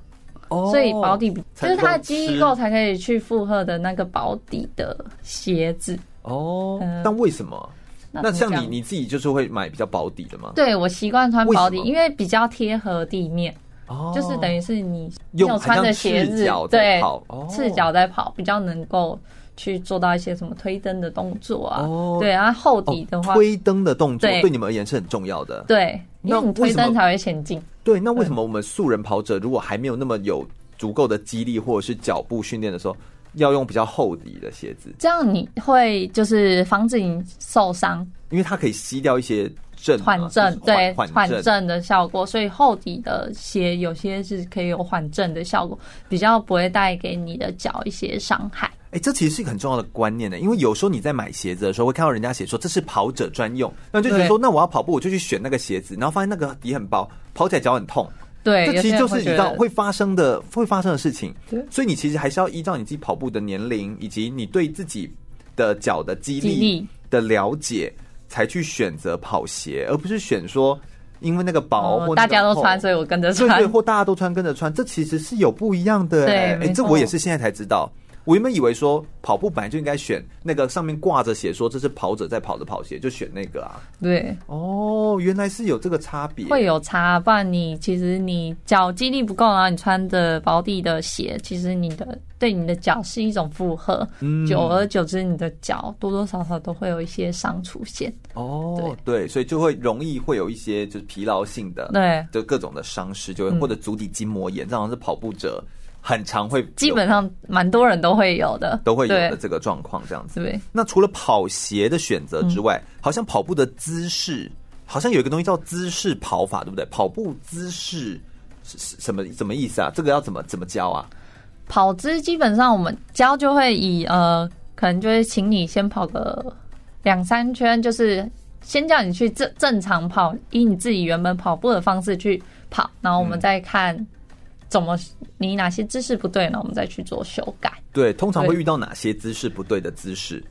Oh, 所以保底就是它的肌力够才可以去负荷的那个保底的鞋子哦。Oh, 但为什么？那像你你自己就是会买比较保底的吗？对，我习惯穿保底，因为比较贴合地面。哦，就是等于是你有穿的鞋子，对，赤脚在跑，比较能够去做到一些什么推蹬的动作啊。哦，对，然后厚底的话，推蹬的动作对你们而言是很重要的。对，因为你推蹬才会前进。对，那为什么我们素人跑者如果还没有那么有足够的肌力或者是脚步训练的时候，要用比较厚底的鞋子？这样你会就是防止你受伤，因为它可以吸掉一些震缓震，对，缓震的效果。所以厚底的鞋有些是可以有缓震的效果，比较不会带给你的脚一些伤害。哎，这其实是一个很重要的观念呢，因为有时候你在买鞋子的时候，会看到人家写说这是跑者专用，那就觉得说，那我要跑步，我就去选那个鞋子，然后发现那个底很薄，跑起来脚很痛。对，这其实就是你知道会发生的会发生的事情。所以你其实还是要依照你自己跑步的年龄以及你对自己的脚的肌力的了解，才去选择跑鞋，而不是选说因为那个薄或大家都穿，所以我跟着穿，对，或大家都穿跟着穿，这其实是有不一样的。哎，这我也是现在才知道。我原本以为说跑步本来就应该选那个上面挂着写说这是跑者在跑的跑鞋，就选那个啊。对，哦，原来是有这个差别，会有差。不然你其实你脚肌力不够，然后你穿着薄底的鞋，其实你的对你的脚是一种负荷。嗯，久而久之，你的脚多多少少都会有一些伤出现。哦，对，对，所以就会容易会有一些就是疲劳性的，对，就各种的伤势，就会或者足底筋膜炎，这好像是跑步者。很常会，基本上蛮多人都会有的，都会有的这个状况这样子。对，那除了跑鞋的选择之外，好像跑步的姿势，好像有一个东西叫姿势跑法，对不对？跑步姿势是什么什么意思啊？这个要怎么怎么教啊？跑姿基本上我们教就会以呃，可能就会请你先跑个两三圈，就是先叫你去正正常跑，以你自己原本跑步的方式去跑，然后我们再看。怎么？你哪些姿势不对呢？我们再去做修改。对，通常会遇到哪些姿势不对的姿势？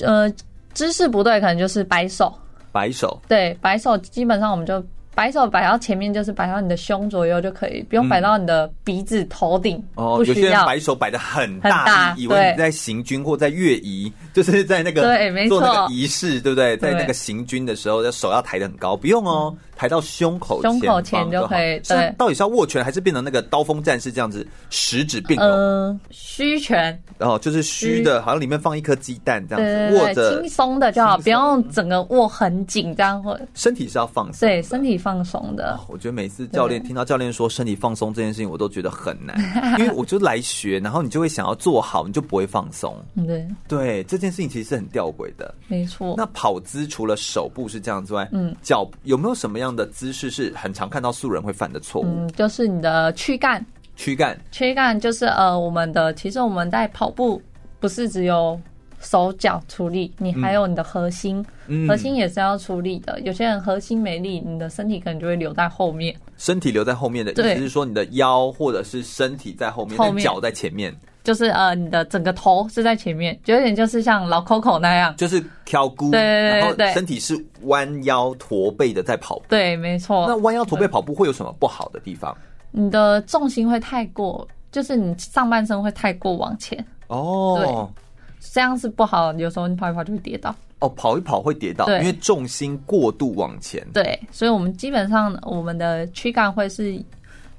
呃，姿势不对，可能就是摆手。摆手。对，摆手基本上我们就。摆手摆到前面，就是摆到你的胸左右就可以，不用摆到你的鼻子、头顶。哦，有些人摆手摆的很大，以为你在行军或在越仪，就是在那个对，没错，做那个仪式，对不对？在那个行军的时候，手要抬得很高，不用哦，抬到胸口胸口前就可以。对，到底是要握拳，还是变成那个刀锋战士这样子，十指并拢？嗯，虚拳。然后就是虚的，好像里面放一颗鸡蛋这样子，握着轻松的就好，不用整个握很紧，这样会。身体是要放松，对，身体放。放松的，我觉得每次教练听到教练说身体放松这件事情，我都觉得很难，<laughs> 因为我就来学，然后你就会想要做好，你就不会放松。对对，这件事情其实是很吊诡的，没错。那跑姿除了手部是这样之外，嗯，脚有没有什么样的姿势是很常看到素人会犯的错误？嗯，就是你的躯干，躯干，躯干就是呃，我们的其实我们在跑步不是只有手脚处理，你还有你的核心，嗯核心也是要处理的。有些人核心没力，你的身体可能就会留在后面。身体留在后面的意对思是说，你的腰或者是身体在后面，后面但脚在前面，就是呃，你的整个头是在前面，就有点就是像老 Coco 那样。就是挑骨，对对对然后身体是弯腰驼背的在跑步。对，没错。那弯腰驼背跑步会有什么不好的地方？你的重心会太过，就是你上半身会太过往前，哦，这样是不好。有时候你跑一跑就会跌倒。哦，跑一跑会跌倒，因为重心过度往前。对，所以我们基本上我们的躯干会是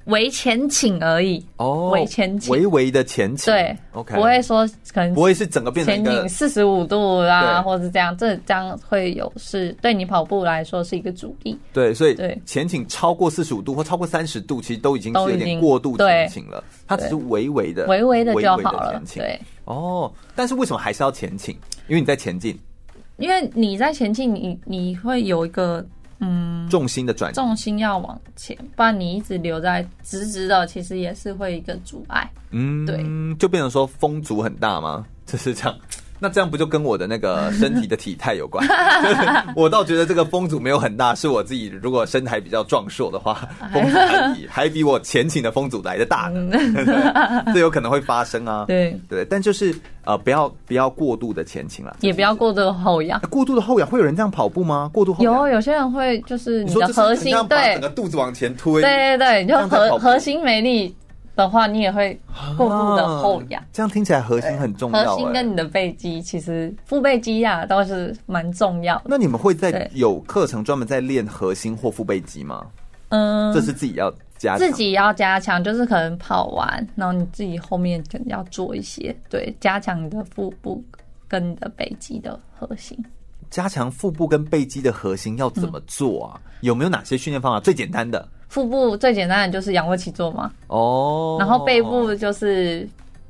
微前倾而已，哦，为前倾微微的前倾。对，OK，不会说可能不会是整个变成前倾四十五度啦，对或者是这样，这这样会有是对你跑步来说是一个阻力。对，所以对前倾超过四十五度或超过三十度，其实都已经是有点过度前对倾了。它只是微微的、微微的就好了对，哦，但是为什么还是要前倾？因为你在前进，因为你在前进，你你会有一个嗯重心的转移。重心要往前，不然你一直留在直直的，其实也是会一个阻碍。嗯，对，就变成说风阻很大吗？就是这样。那这样不就跟我的那个身体的体态有关？<laughs> 我倒觉得这个风阻没有很大，是我自己如果身材比较壮硕的话，风阻还比还比我前倾的风阻来的大呢。<laughs> 对，这有可能会发生啊。对，对，但就是呃，不要不要过度的前倾了，也不要过度的后仰。过度的后仰。会有人这样跑步吗？过度后仰有有些人会就是你的核心对整个肚子往前推，对对对，你就核核心没力的话，你也会过度的后仰啊。这样听起来核心很重要、核心哎跟你的背肌，其实腹背肌啊都是蛮重要的。那你们会在有课程专门在练核心或腹背肌吗？嗯，这是自己要加强自己要加强，就是可能跑完，然后你自己后面可能要做一些，对，加强你的腹部跟你的背肌的核心。加强腹部跟背肌的核心要怎么做啊？嗯有没有哪些训练方法？最简单的腹部最简单的就是仰卧起坐嘛，哦，然后背部就是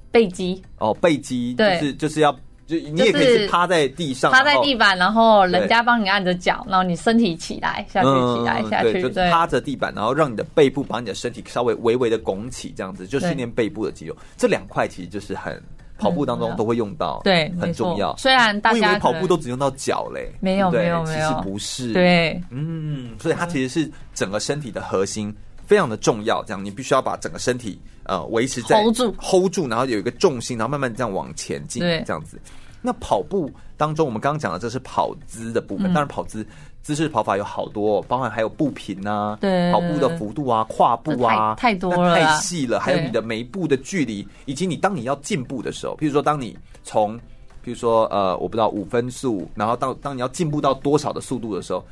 背肌，哦背肌，就对是就是要就你也可以是趴在地上，趴在地板，然后人家帮你按着脚，然后你身体起来下去，起来下去，趴着地板，然后让你的背部把你的身体稍微微微的拱起，这样子就训练背部的肌肉。这两块其实就是很跑步当中都会用到，对，很重要。虽然大家以为跑步都只用到脚嘞，没有对没有没有。其实不是，，对。嗯，所以它其实是整个身体的核心非常的重要。这样你必须要把整个身体呃维持在 hold 住。hold 住，然后有一个重心，然后慢慢这样往前进，这样子。那跑步当中，我们刚刚讲的这是跑姿的部分，嗯。当然跑姿姿势跑法有好多、哦，包含还有步频啊，对跑步的幅度啊，跨步啊，太太多了太细了，还有你的每一步的距离，以及你当你要进步的时候，譬如说当你从，譬如说呃，我不知道五分速，然后到当你要进步到多少的速度的时候。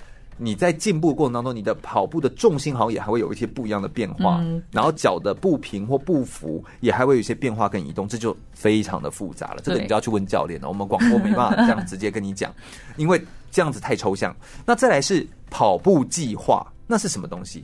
你在进步过程当中，你的跑步的重心好像也还会有一些不一样的变化，嗯然后脚的步频或步幅也还会有一些变化跟移动，这就非常的复杂了。这个你就要去问教练了，我们广播没办法这样直接跟你讲，因为这样子太抽象。那再来是跑步计划，那是什么东西？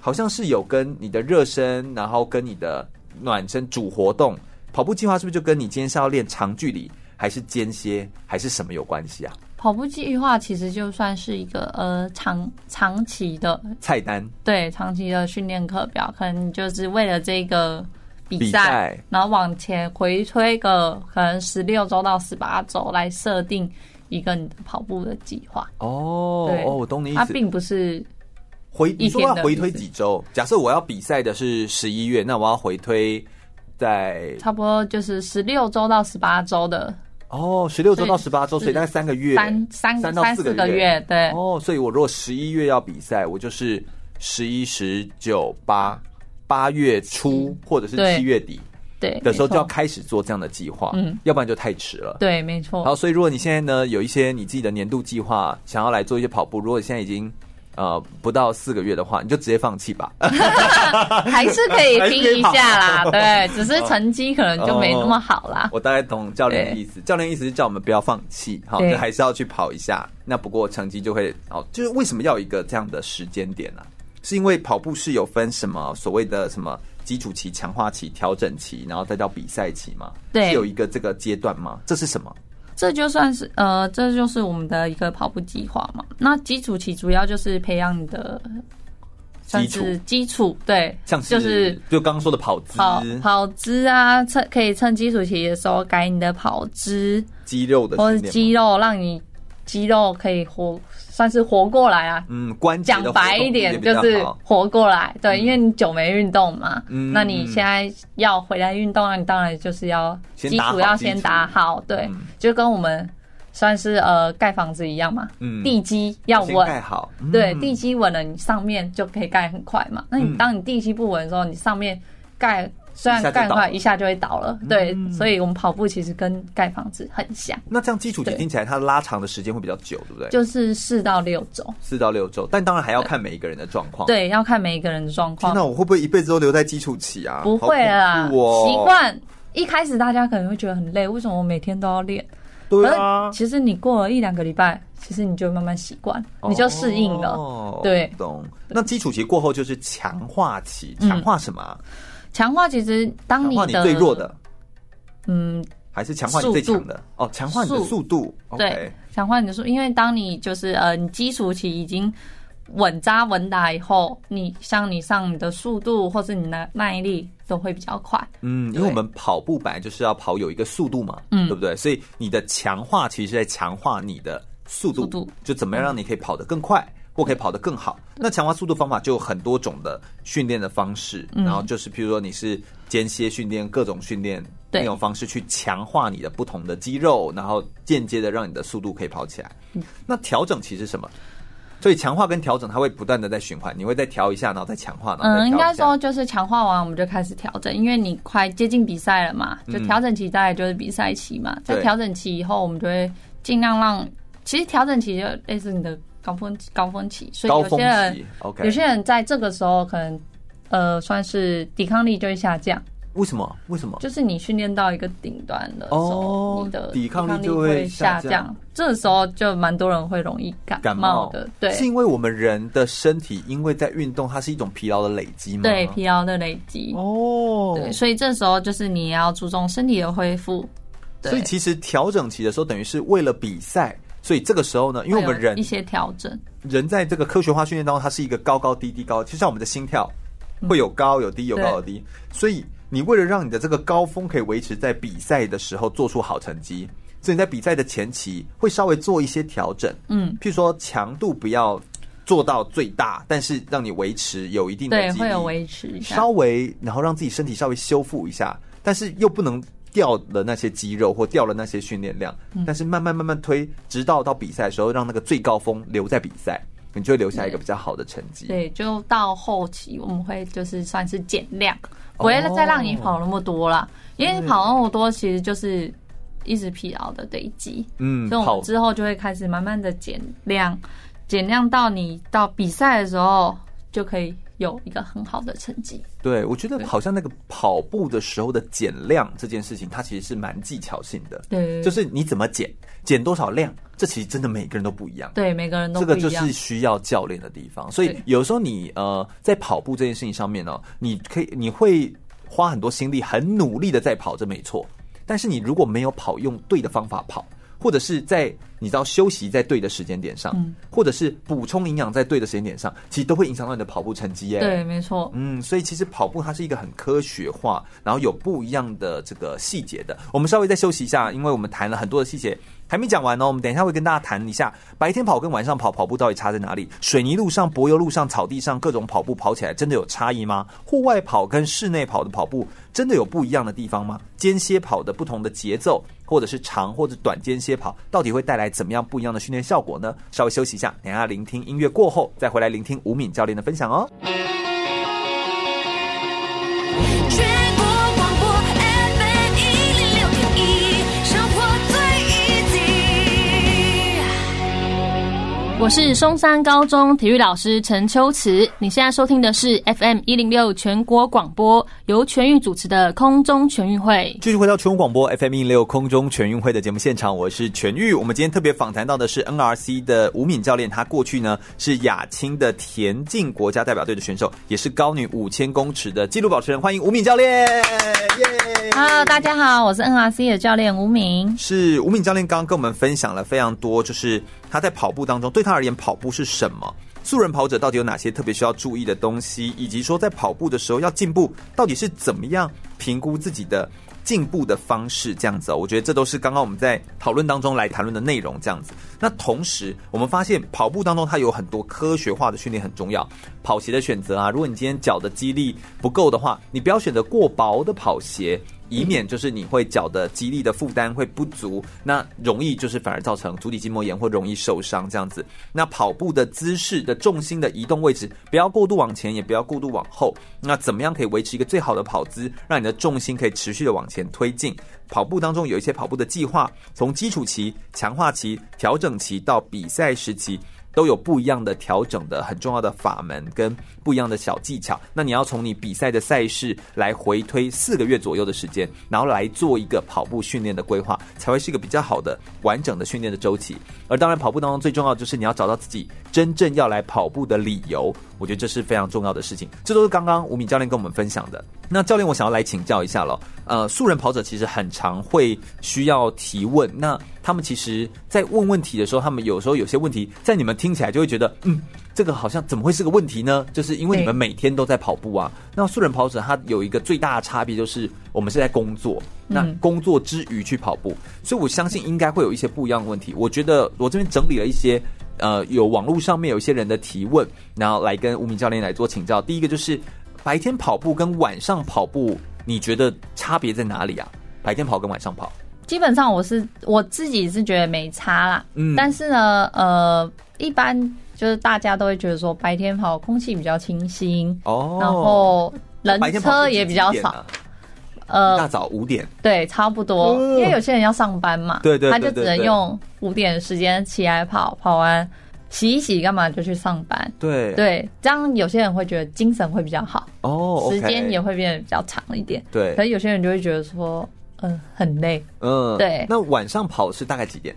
好像是有跟你的热身，然后跟你的暖身主活动，跑步计划是不是就跟你今天是要练长距离，还是间歇，还是什么有关系啊？跑步计划其实就算是一个呃长长期的菜单对长期的训练课表，可能就是为了这个比赛，然后往前回推个可能十六周到十八周来设定一个你的跑步的计划。哦哦，我懂你意它思。并不是回你说要回推几周？假设我要比赛的是十一月，那我要回推在差不多就是十六周到十八周的哦十六周到十八周，所以大概三个月，三三三到四个月月，对，哦，所以我如果十一月要比赛，我就是十一、十九、八八月初或者是对七月底对的时候就要开始做这样的计划，嗯，要不然就太迟了。对，没错。好，所以如果你现在呢有一些你自己的年度计划，想要来做一些跑步，如果你现在已经呃不到四个月的话，你就直接放弃吧。<laughs> 还是可以拼一下啦，<laughs> 对，只是成绩可能就没那么好啦。我大概懂教练的意思，教练意思是叫我们不要放弃，好，对就还是要去跑一下。那不过成绩就会哦，就是为什么要有一个这样的时间点呢、啊？是因为跑步是有分什么所谓的什么基础期、强化期、调整期，然后再到比赛期嘛？对是有一个这个阶段吗？这是什么？这就算是呃，这就是我们的一个跑步计划嘛。那基础期主要就是培养你的算是基础，对，像是就是就刚刚说的跑姿、跑跑姿啊，趁可以趁基础期的时候改你的跑姿，肌肉的或者肌肉让你肌肉可以活，算是活过来啊。嗯，关节的讲白一点就是活过来，对，因为你久没运动嘛，嗯那你现在要回来运动，那你当然就是要基础要先打好，对，嗯。就跟我们算是呃盖房子一样嘛，嗯。地基要稳，盖好，嗯。对，地基稳了，你上面就可以盖很快嘛。那你当你地基不稳的时候，你上面盖虽然盖很快，一下就会倒了，对，所以我们跑步其实跟盖房子很像。那这样基础期对听起来它拉长的时间会比较久，对不对？就是四到六周，四到六周，但当然还要看每一个人的状况。，对，要看每一个人的状况。那我会不会一辈子都留在基础期啊？不会了啦，习惯。一开始大家可能会觉得很累，为什么我每天都要练？对啊，其实你过了一两个礼拜，其实你就慢慢习惯，你就适应了。哦对懂。那基础期过后就是强化期，嗯强化什么啊？强化其实当你的最弱的，嗯，还是强化你最强的？哦，强化你的速。度。对强化你的速，因为当你就是呃，你基础期已经稳扎稳打以后，你像你上你的速度或是你的耐力都会比较快。嗯，因为我们跑步本来就是要跑有一个速度嘛，嗯。对不对？所以你的强化其实是在强化你的速度，速度。就怎么样让你可以跑得更快，或可以跑得更好。那强化速度方法就有很多种的训练的方式，嗯然后就是譬如说你是间歇训练、各种训练那种方式去强化你的不同的肌肉，然后间接的让你的速度可以跑起来。那调整期是什么？所以强化跟调整它会不断的在循环，你会再调一下，然后再强化，然后嗯，应该说就是强化完我们就开始调整，因为你快接近比赛了嘛，就调整期大概就是比赛期嘛。在调整期以后，我们就会尽量让，其实调整期就类似你的高峰高峰期，所以有些人有些人在这个时候可能呃算是抵抗力就会下降。为什么？为什么？就是你训练到一个顶端的时候，哦你的抵抗力力就会下下降这个时候就蛮多人会容易感感冒冒的，对是因为我们人的身体因为在运动，它是一种疲劳的累积嘛？对，疲劳的累积。哦，对，所以这时候就是你要注重身体的恢复。对所以其实调整期的时候，等于是为了比赛，所以这个时候呢，因为我们人一些调整，人在这个科学化训练当中，它是一个高高低低高，就像我们的心跳会有高有低，有高有低，所以你为了让你的这个高峰可以维持在比赛的时候做出好成绩，所以你在比赛的前期会稍微做一些调整，嗯，譬如说强度不要做到最大，但是让你维持有一定的对，会有维持一下。稍。微，然后让自己身体稍微修复一下，但是又不能掉了那些肌肉或掉了那些训练量，嗯但是慢慢慢慢推，直到到比赛的时候，让那个最高峰留在比赛，你就会留下一个比较好的成绩。对，就到后期我们会就是算是减量，不会再让你跑那么多啦，因为你跑那么多其实就是一直疲劳的累积。嗯，所以我们之后就会开始慢慢的减量，减量到你到比赛的时候就可以有一个很好的成绩。对，我觉得好像那个跑步的时候的减量这件事情，它其实是蛮技巧性的。对就是你怎么减，减多少量，这其实真的每个人都不一样。对，每个人都这个不一样。就是需要教练的地方，所以有时候你呃在跑步这件事情上面呢，你可以你会花很多心力，很努力的在跑，这没错。但是你如果没有跑用对的方法跑，或者是在你知道休息在对的时间点上，嗯或者是补充营养在对的时间点上，其实都会影响到你的跑步成绩耶。对，没错。嗯，所以其实跑步它是一个很科学化，然后有不一样的这个细节的。我们稍微再休息一下，因为我们谈了很多的细节，还没讲完呢。我们等一下会跟大家谈一下白天跑跟晚上跑跑步到底差在哪里？水泥路上、柏油路上、草地上各种跑步跑起来真的有差异吗？户外跑跟室内跑的跑步真的有不一样的地方吗？间歇跑的不同的节奏，或者是长或者短间歇跑，到底会带来怎么样不一样的训练效果呢？稍微休息一下，等一下聆听音乐过后再回来聆听吴敏教练的分享哦。我是松山高中体育老师陈秋慈，你现在收听的是 FM 一零六全国广播，由全域主持的空中全运会。继续回到全国广播 FM 一零六空中全运会的节目现场，我是全玉。我们今天特别访谈到的是 NRC 的吴敏教练，他过去呢是亚青的田径国家代表队的选手，也是高女五千公尺的纪录保持人。欢迎吴敏教练，耶！Hello，大家好，我是 NRC 的教练吴敏。是吴敏教练刚刚跟我们分享了非常多，就是他在跑步当中，对他而言，跑步是什么？素人跑者到底有哪些特别需要注意的东西？以及说在跑步的时候要进步，到底是怎么样评估自己的进步的方式，这样子。我觉得这都是刚刚我们在讨论当中来谈论的内容，这样子。那同时，我们发现跑步当中它有很多科学化的训练很重要。跑鞋的选择啊，如果你今天脚的肌力不够的话，你不要选择过薄的跑鞋。以免就是你会脚的肌力的负担会不足，那容易就是反而造成足底筋膜炎或容易受伤这样子。那跑步的姿势的重心的移动位置不要过度往前，也不要过度往后。那怎么样可以维持一个最好的跑姿，让你的重心可以持续的往前推进？跑步当中有一些跑步的计划，从基础期、强化期、调整期到比赛时期。都有不一样的调整的很重要的法门跟不一样的小技巧。那你要从你比赛的赛事来回推四个月左右的时间，然后来做一个跑步训练的规划，才会是一个比较好的完整的训练的周期。而当然，跑步当中最重要就是你要找到自己真正要来跑步的理由。我觉得这是非常重要的事情。这都是刚刚吴敏教练跟我们分享的。那教练，我想要来请教一下了。呃，素人跑者其实很常会需要提问。那他们其实，在问问题的时候，他们有时候有些问题，在你们听起来就会觉得，嗯，这个好像怎么会是个问题呢？就是因为你们每天都在跑步啊。那素人跑者他有一个最大的差别，就是我们是在工作，那工作之余去跑步，所以我相信应该会有一些不一样的问题。我觉得我这边整理了一些，呃，有网络上面有一些人的提问，然后来跟吴敏教练来做请教。第一个就是白天跑步跟晚上跑步。你觉得差别在哪里啊？白天跑跟晚上跑，基本上我是我自己是觉得没差啦。嗯，但是呢，呃，一般就是大家都会觉得说白天跑空气比较清新哦，然后人车也比较少。啊、呃，大早五点，对，差不多，因为有些人要上班嘛，对对，他就只能用五点的时间起来跑，跑完。洗一洗干嘛就去上班？对对，这样有些人会觉得精神会比较好哦，时间也会变得比较长一点。对，可是有些人就会觉得说，嗯，很累。嗯，对。那晚上跑是大概几点？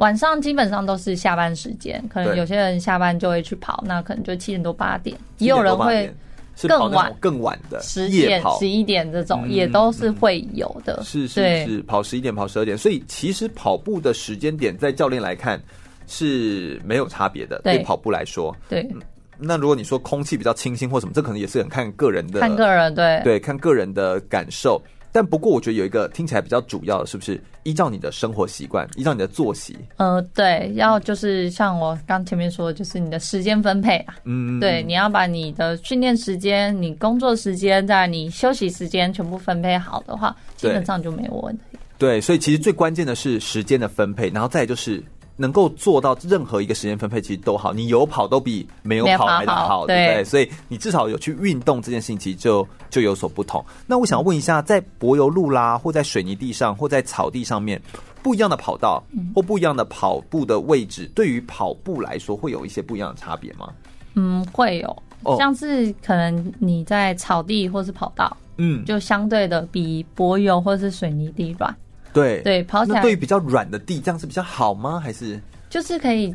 晚上基本上都是下班时间，可能有些人下班就会去跑，那可能就七点多八点，也有人会更晚。更晚的十点十一点这种也都是会有的。是是是，跑十一点跑十二点，所以其实跑步的时间点在教练来看。是没有差别的，对跑步来说。对、嗯，那如果你说空气比较清新或什么，这可能也是很看个人的，看个人，对。对，看个人的感受。但不过我觉得有一个听起来比较主要的，是不是依照你的生活习惯，依照你的作息？呃，对，要就是像我刚前面说的，就是你的时间分配啊。嗯，对，你要把你的训练时间、你工作时间、在你休息时间全部分配好的话，基本上就没有问题。对，所以其实最关键的是时间的分配，然后再就是。能够做到任何一个时间分配，其实都好。你有跑都比没有跑来得好，好，对不对？所以你至少有去运动这件事情，其实就就有所不同。那我想要问一下，在柏油路啦，或在水泥地上，或在草地上面，不一样的跑道或不一样的跑步的位置，对于跑步来说，会有一些不一样的差别吗？嗯，会有。像是可能你在草地或是跑道，嗯，就相对的比柏油或是水泥地软。对对，跑起来对于比较软的地，这样是比较好吗？还是就是可以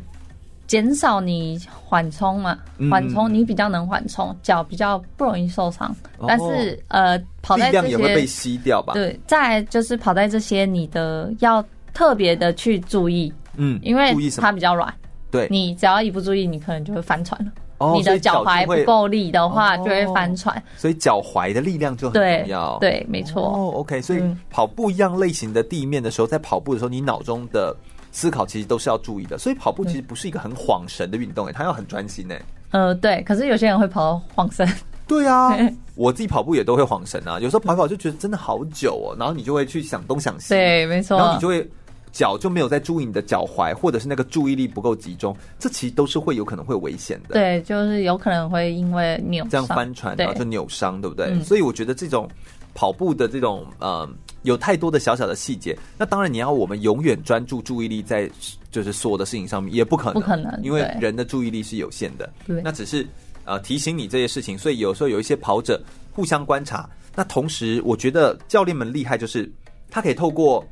减少你缓冲嘛？缓冲你比较能缓冲，脚比较不容易受伤。但是呃，跑在这些力量也会被吸掉吧？对，再就是跑在这些，你的要特别的去注意，嗯，因为它比较软，对，你只要一不注意，你可能就会翻船了。你的脚踝不够力的话，就会翻船。所以脚踝的力量就很重要。对，对，没错。哦，OK。所以跑步一样类型的地面的时候，在跑步的时候，你脑中的思考其实都是要注意的。所以跑步其实不是一个很晃神的运动，哎，它要很专心，哎。呃，对。可是有些人会跑晃神。对啊，<laughs> 我自己跑步也都会晃神啊。有时候跑跑就觉得真的好久哦，然后你就会去想东想西。对，没错。然后你就会。脚就没有在注意你的脚踝，或者是那个注意力不够集中，这其实都是会有可能会危险的。对，就是有可能会因为扭，这样翻船，然后就扭伤，对不对？嗯。所以我觉得这种跑步的这种呃，有太多的小小的细节。那当然，你要我们永远专注注意力在就是所有的事情上面，也不可能，不可能，因为人的注意力是有限的。对，那只是呃提醒你这些事情。所以有时候有一些跑者互相观察，那同时我觉得教练们厉害，就是他可以透过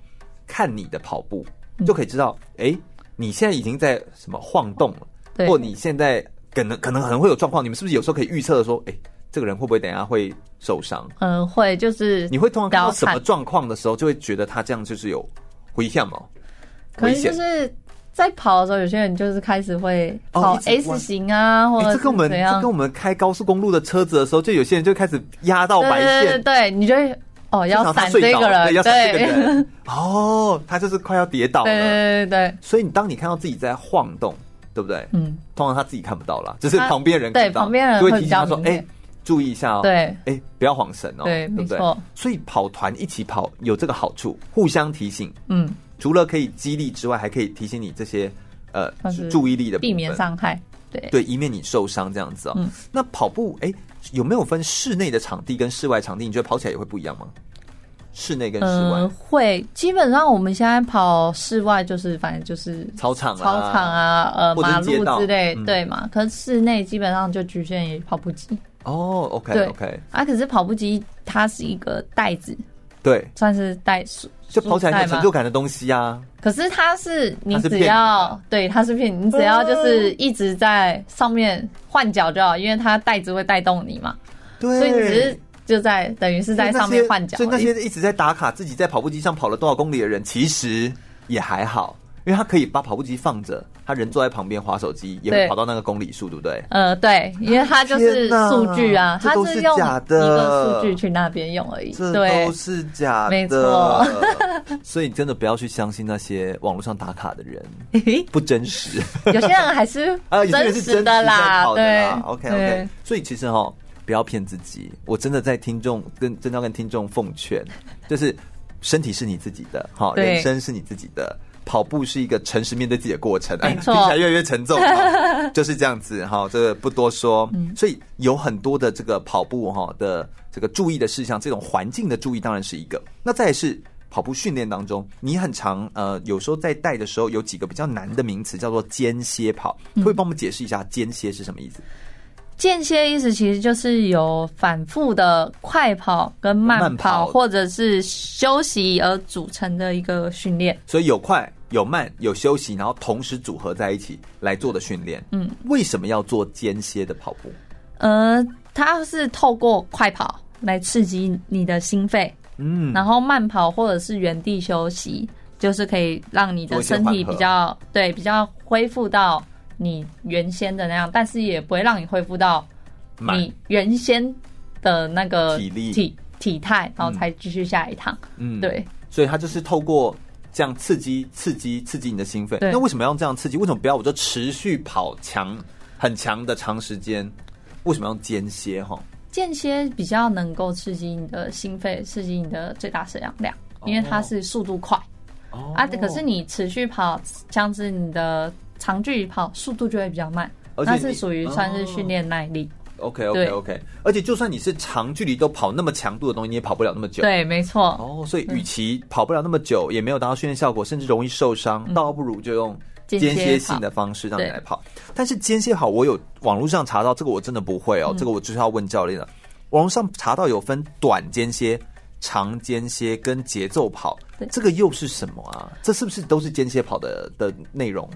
看你的跑步。就可以知道，哎、欸，你现在已经在什么晃动了，或你现在可能可能可能会有状况，你们是不是有时候可以预测的说，哎、欸，这个人会不会等一下会受伤？嗯，会，就是你会通常看到什么状况的时候，就会觉得他这样就是有危险吗？可能就是在跑的时候，有些人就是开始会跑 S 型啊，哦、或者、欸、这跟我们这跟我们开高速公路的车子的时候，就有些人就开始压到白线，对，你就会。哦，要闪这个人，要闪这个人。<laughs> 哦，他就是快要跌倒了。对对对对，所以你当你看到自己在晃动，对不对？嗯，通常他自己看不到啦，只是旁边人对看到旁边人就会会提醒他说：“比较明显哎，注意一下哦。”对哎，不要晃神哦。对对不对？所以跑团一起跑有这个好处，互相提醒。嗯，除了可以激励之外，还可以提醒你这些呃注意力的避免伤害。对对，以免你受伤这样子哦。嗯那跑步哎，有没有分室内的场地跟室外场地？你觉得跑起来也会不一样吗？室内跟室外，嗯，会基本上我们现在跑室外就是反正就是操场啊操场啊，呃，马路之类，嗯对嘛？可是室内基本上就局限于跑步机。哦，OK 对 OK，啊，可是跑步机它是一个袋子，对，算是袋束，就跑起来很有成就感的东西啊。可是它是你只要的对它是骗你，你只要就是一直在上面换脚就好，因为它袋子会带动你嘛，对，所以你只是就在等于是在上面换脚。所以那些一直在打卡自己在跑步机上跑了多少公里的人，其实也还好，因为他可以把跑步机放着，他人坐在旁边划手机，也会跑到那个公里数，对不对？呃，对，因为他就是数据啊，他都是它是用假的一个数据去那边用而已。这对都，是假的，没错。<laughs> 所以真的不要去相信那些网络上打卡的人，不真实。有些人还是 <laughs> 啊，有些人是真实的啦，对。，OK OK 所以其实哈，不要骗自己。我真的在听众跟真的要跟听众奉劝，就是身体是你自己的，好，人生是你自己的。跑步是一个诚实面对自己的过程，哎，听起来越来越沉重，<laughs> 就是这样子哈。这个不多说，嗯所以有很多的这个跑步哈的这个注意的事项，这种环境的注意当然是一个。那再来是跑步训练当中，你很常呃，有时候在带的时候有几个比较难的名词，叫做间歇跑，可以帮我们解释一下间歇是什么意思？间歇意思其实就是有反复的快跑跟慢跑，慢跑或者是休息而组成的一个训练。所以有快有慢有休息，然后同时组合在一起来做的训练。嗯，为什么要做间歇的跑步？呃，它是透过快跑来刺激你的心肺，嗯，然后慢跑或者是原地休息，就是可以让你的身体比较对比较恢复到你原先的那样，但是也不会让你恢复到你原先的那个体力体体态，然后才继续下一趟。嗯对，所以它就是透过这样刺激、刺激、刺激你的心肺。那为什么要用这样刺激？为什么不要我就持续跑强、很强的长时间？为什么要间歇？哈，间歇比较能够刺激你的心肺，刺激你的最大摄氧量，因为它是速度快。哦啊，可是你持续跑，像是你的长距离跑，速度就会比较慢，而且是属于算是训练耐力。OK OK OK，而且就算你是长距离都跑那么强度的东西，你也跑不了那么久。对，没错。哦，所以与其跑不了那么久，也没有达到训练效果，甚至容易受伤，倒不如就用间歇性的方式让你来跑。但是间歇跑，我有网络上查到这个，我真的不会哦，这个我就是要问教练了。网络上查到有分短间歇、长间歇跟节奏跑，这个又是什么啊？这是不是都是间歇跑的的内容？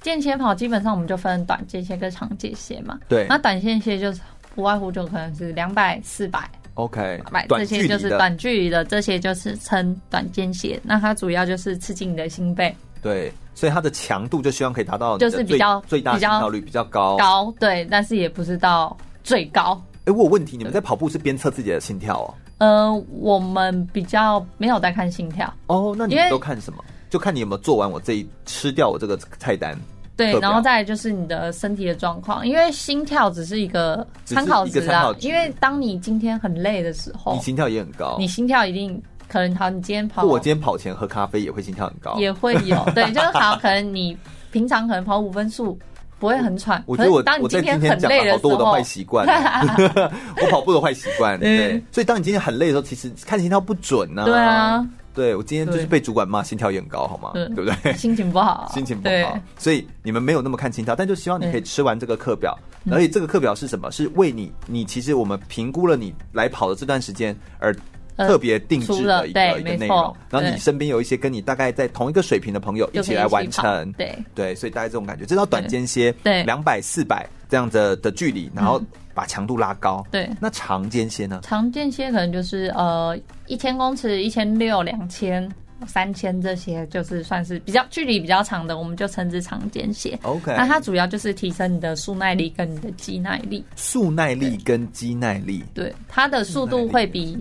间歇跑基本上我们就分短间歇跟长间歇嘛。对，那短间歇就是不外乎就可能是两百、四百。OK，百这些就是短距离的，这些就是称短间歇。那它主要就是刺激你的心肺。对，所以它的强度就希望可以达到就是比较最大心跳率比较高高，对，但是也不是到最高。哎，我有问题，你们在跑步是鞭测自己的心跳哦？呃，我们比较没有在看心跳哦，那你们都看什么？就看你有没有做完我这一吃掉我这个菜单。对，然后再来就是你的身体的状况，因为心跳只是一个参考值啊。因为当你今天很累的时候，你心跳也很高，你心跳一定可能好。你今天跑，我今天跑前喝咖啡也会心跳很高，也会有。<laughs> 对，就是好，可能你平常可能跑五分速不会很喘。我觉得我当你今天很累的时候，好多我的坏习惯，<laughs> <laughs> 我跑步的坏习惯。对，所以当你今天很累的时候，其实看心跳不准呢。对啊。对，我今天就是被主管骂，心跳也很高，好吗？对不对？<laughs> 心情不好，<laughs> 心情不好，所以你们没有那么看心跳，但就希望你可以吃完这个课表。而且这个课表是什么？是为你，你其实我们评估了你来跑的这段时间而特别定制的一个一个内容。然后你身边有一些跟你大概在同一个水平的朋友一起来完成。对对，所以大概这种感觉，这叫短间歇，对，两百、四百这样的的距离，然后。把强度拉高，对。那长间歇呢？长间歇可能就是呃一千公尺、一千六、两千、三千这些，就是算是比较距离比较长的，我们就称之长间歇。OK，那它主要就是提升你的速耐力跟你的肌耐力。速耐力跟肌耐力，对，它的速度会比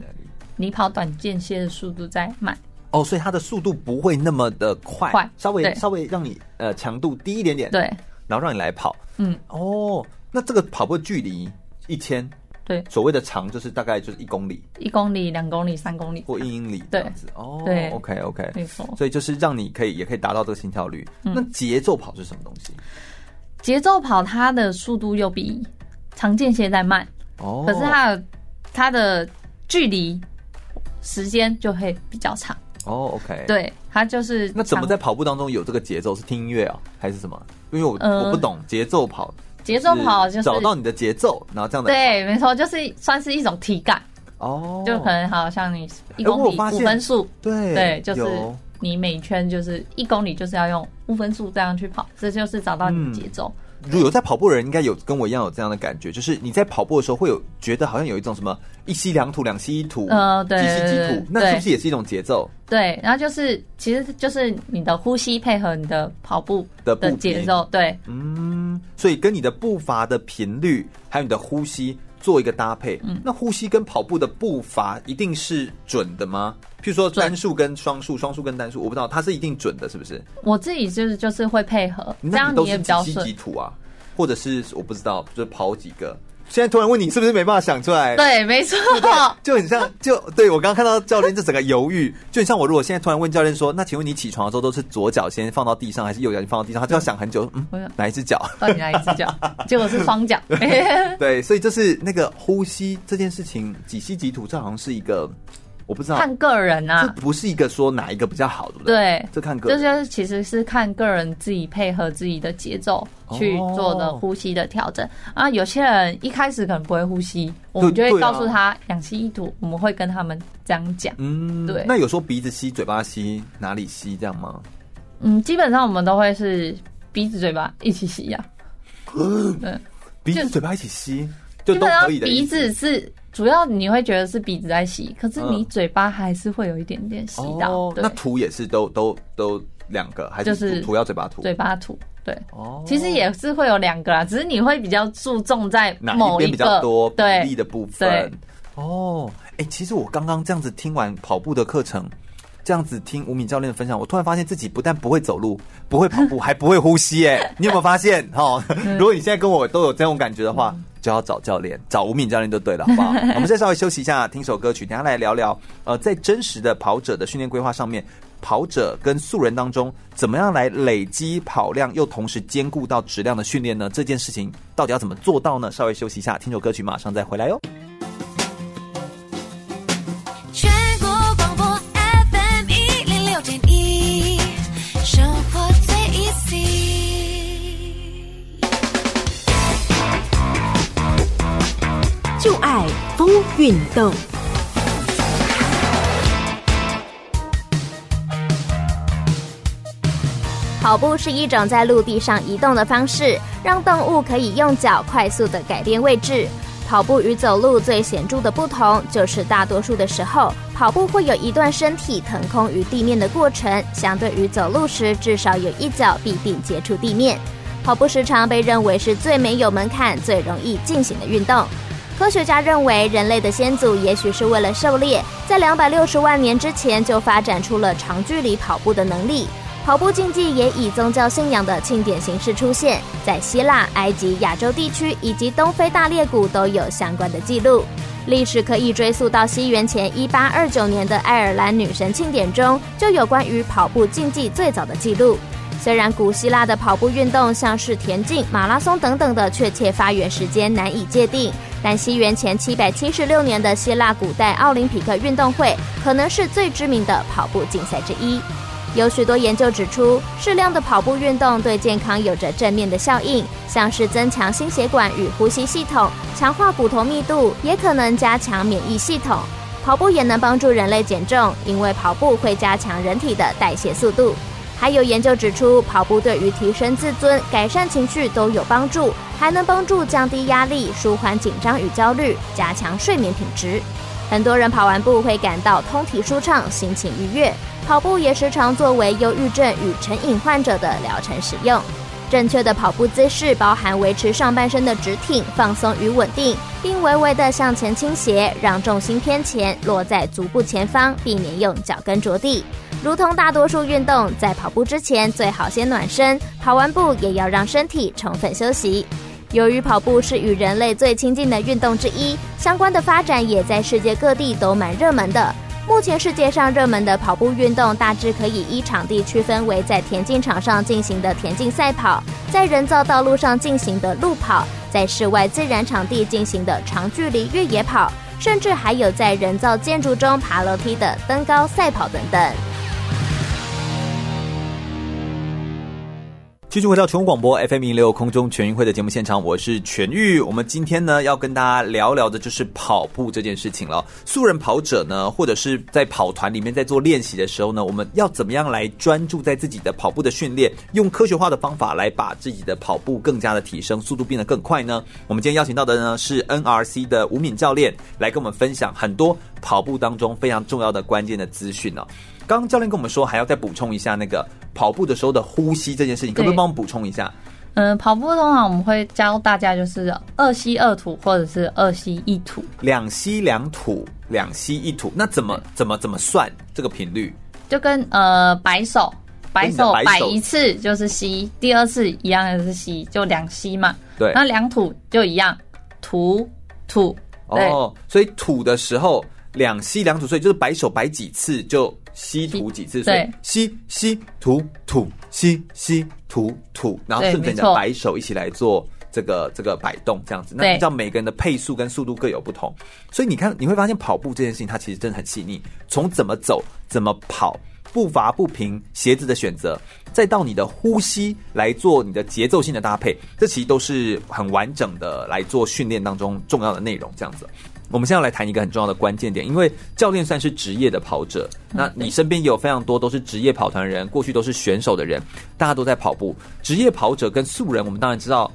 你跑短间歇的速度再慢。哦，所以它的速度不会那么的快，快稍微稍微让你呃强度低一点点，对，然后让你来跑。嗯，哦，那这个跑步距离一千，对，所谓的长就是大概就是一公里一公里、两公里、三公里，或一英里这样子。哦，对，OK OK，没错。所以就是让你可以也可以达到这个心跳率。嗯那节奏跑是什么东西？节奏跑它的速度又比长间歇再慢，哦，可是它的它的距离时间就会比较长。哦，OK，，对，它就是那怎么在跑步当中有这个节奏？是听音乐啊，还是什么？因为我、呃我不懂节奏跑，节奏跑就是找到你的节奏，然后这样的对，没错，就是算是一种体感，哦，就可能好像你一公里五分数，对对，就是你每圈就是一公里就是要用五分数这样去跑，这就是找到你的节奏。如果有在跑步的人，应该有跟我一样有这样的感觉，就是你在跑步的时候会有觉得好像有一种什么一吸两吐，两吸一吐，呃对几吸几吐，那是不是也是一种节奏？对，然后就是其实就是你的呼吸配合你的跑步的步的节奏，对，嗯，所以跟你的步伐的频率，还有你的呼吸做一个搭配。嗯，那呼吸跟跑步的步伐一定是准的吗？譬如说单数跟双数，双数跟单数，我不知道它是一定准的，是不是？我自己就是就是会配合，这样你也比较顺几吸几。吐啊？或者是我不知道，就是跑几个？现在突然问你，是不是没办法想出来？对，没错，就很像，就对我刚刚看到教练这整个犹豫，就很像我如果现在突然问教练说，那请问你起床的时候都是左脚先放到地上，还是右脚先放到地上？他就要想很久，嗯，哪一只脚？到底哪一只脚？结果是双脚。<laughs> <laughs> 对，所以就是那个呼吸这件事情，几吸几吐，这好像是一个我不知道，看个人啊这啊，不是一个说哪一个比较好，对不对？对，这看个这人。就是其实是看个人自己配合自己的节奏去做的呼吸的调整、啊。有些人一开始可能不会呼吸，我们就会告诉他氧气一吐，我们会跟他们这样讲。嗯，对那有说鼻子吸，嘴巴吸，哪里吸这样吗？嗯，基本上我们都会是鼻子嘴巴一起吸呀、<gasps> 嗯，鼻子、嘴巴一起吸，就都基本上可以的鼻。子是主要，你会觉得是鼻子在吸，可是你嗯嘴巴还是会有一点点吸到。哦，那吐也是都都都两个，还是是吐吐要嘴巴吐？嘴巴吐，对。哦，其实也是会有两个啦，只是你会比较注重在哪某一边比较多比对例的部分对。哦，哎、其实我刚刚这样子听完跑步的课程，这样子听吴敏教练的分享，我突然发现自己不但不会走路，不会跑步，还不会呼吸。哎，你有没有发现？<laughs> 哈，如果你现在跟我都有这种感觉的话，就要找教练，找吴敏教练就对了，好不好？<laughs> 我们再稍微休息一下，听首歌曲，等下来聊聊。呃，在真实的跑者的训练规划上面，跑者跟素人当中，怎么样来累积跑量，又同时兼顾到质量的训练呢？这件事情到底要怎么做到呢？稍微休息一下，听首歌曲，马上再回来哟。全生活最 easy。就爱风运动。跑步是一种在陆地上移动的方式，让动物可以用脚快速的改变位置。跑步与走路最显著的不同，就是大多数的时候，跑步会有一段身体腾空于地面的过程，相对于走路时，至少有一脚必定接触地面。跑步时常被认为是最没有门槛、最容易进行的运动。科学家认为，人类的先祖也许是为了狩猎，在两百六十万年之前就发展出了长距离跑步的能力。跑步竞技也以宗教信仰的庆典形式出现，在希腊、埃及、亚洲地区以及东非大裂谷都有相关的记录。历史可以追溯到西元前一八二九年的爱尔兰女神庆典中，就有关于跑步竞技最早的记录。虽然古希腊的跑步运动像是田径、马拉松等等的确切发源时间难以界定，但西元前七百七十六年的希腊古代奥林匹克运动会可能是最知名的跑步竞赛之一。有许多研究指出，适量的跑步运动对健康有着正面的效应，像是增强心血管与呼吸系统，强化骨头密度，也可能加强免疫系统。跑步也能帮助人类减重，因为跑步会加强人体的代谢速度。还有研究指出，跑步对于提升自尊、改善情绪都有帮助，还能帮助降低压力、舒缓紧张与焦虑，加强睡眠品质。很多人跑完步会感到通体舒畅、心情愉悦。跑步也时常作为忧郁症与成瘾患者的疗程使用。正确的跑步姿势包含维持上半身的直挺、放松与稳定，并微微的向前倾斜，让重心偏前，落在足部前方，避免用脚跟着地。如同大多数运动，在跑步之前最好先暖身，跑完步也要让身体充分休息。由于跑步是与人类最亲近的运动之一，相关的发展也在世界各地都蛮热门的。目前世界上热门的跑步运动大致可以依场地区分为在田径场上进行的田径赛跑，在人造道路上进行的路跑，在室外自然场地进行的长距离越野跑，甚至还有在人造建筑中爬楼梯的登高赛跑等等。继续回到全国广播 FM 一六空中全运会的节目现场，我是全玉。我们今天呢要跟大家聊聊的就是跑步这件事情了。素人跑者呢，或者是在跑团里面在做练习的时候呢，我们要怎么样来专注在自己的跑步的训练，用科学化的方法来把自己的跑步更加的提升，速度变得更快呢？我们今天邀请到的呢是 NRC 的吴敏教练，来跟我们分享很多跑步当中非常重要的关键的资讯呢。刚刚教练跟我们说，还要再补充一下那个跑步的时候的呼吸这件事情，可不可以帮我们补充一下？嗯，跑步通常我们会教大家就是二吸二吐，或者是二吸一吐，两吸两吐，两吸一吐。那怎么怎么怎么算这个频率？就跟呃摆手，摆手摆一次就是吸，第二次一样的是吸，就两吸嘛。对，那两吐就一样，吐吐。哦，所以吐的时候两吸两吐，所以就是摆手摆几次就。吸吐几次？对，吸吸吐吐吸吸吐吐，然后顺着你的摆手一起来做这个这个摆动，这样子。那你知道每个人的配速跟速度各有不同，所以你看你会发现跑步这件事情它其实真的很细腻。从怎么走、怎么跑、步伐不平、鞋子的选择，再到你的呼吸来做你的节奏性的搭配，这其实都是很完整的来做训练当中重要的内容，这样子。我们现在要来谈一个很重要的关键点，因为教练算是职业的跑者，那你身边也有非常多都是职业跑团人，过去都是选手的人，大家都在跑步。职业跑者跟素人，我们当然知道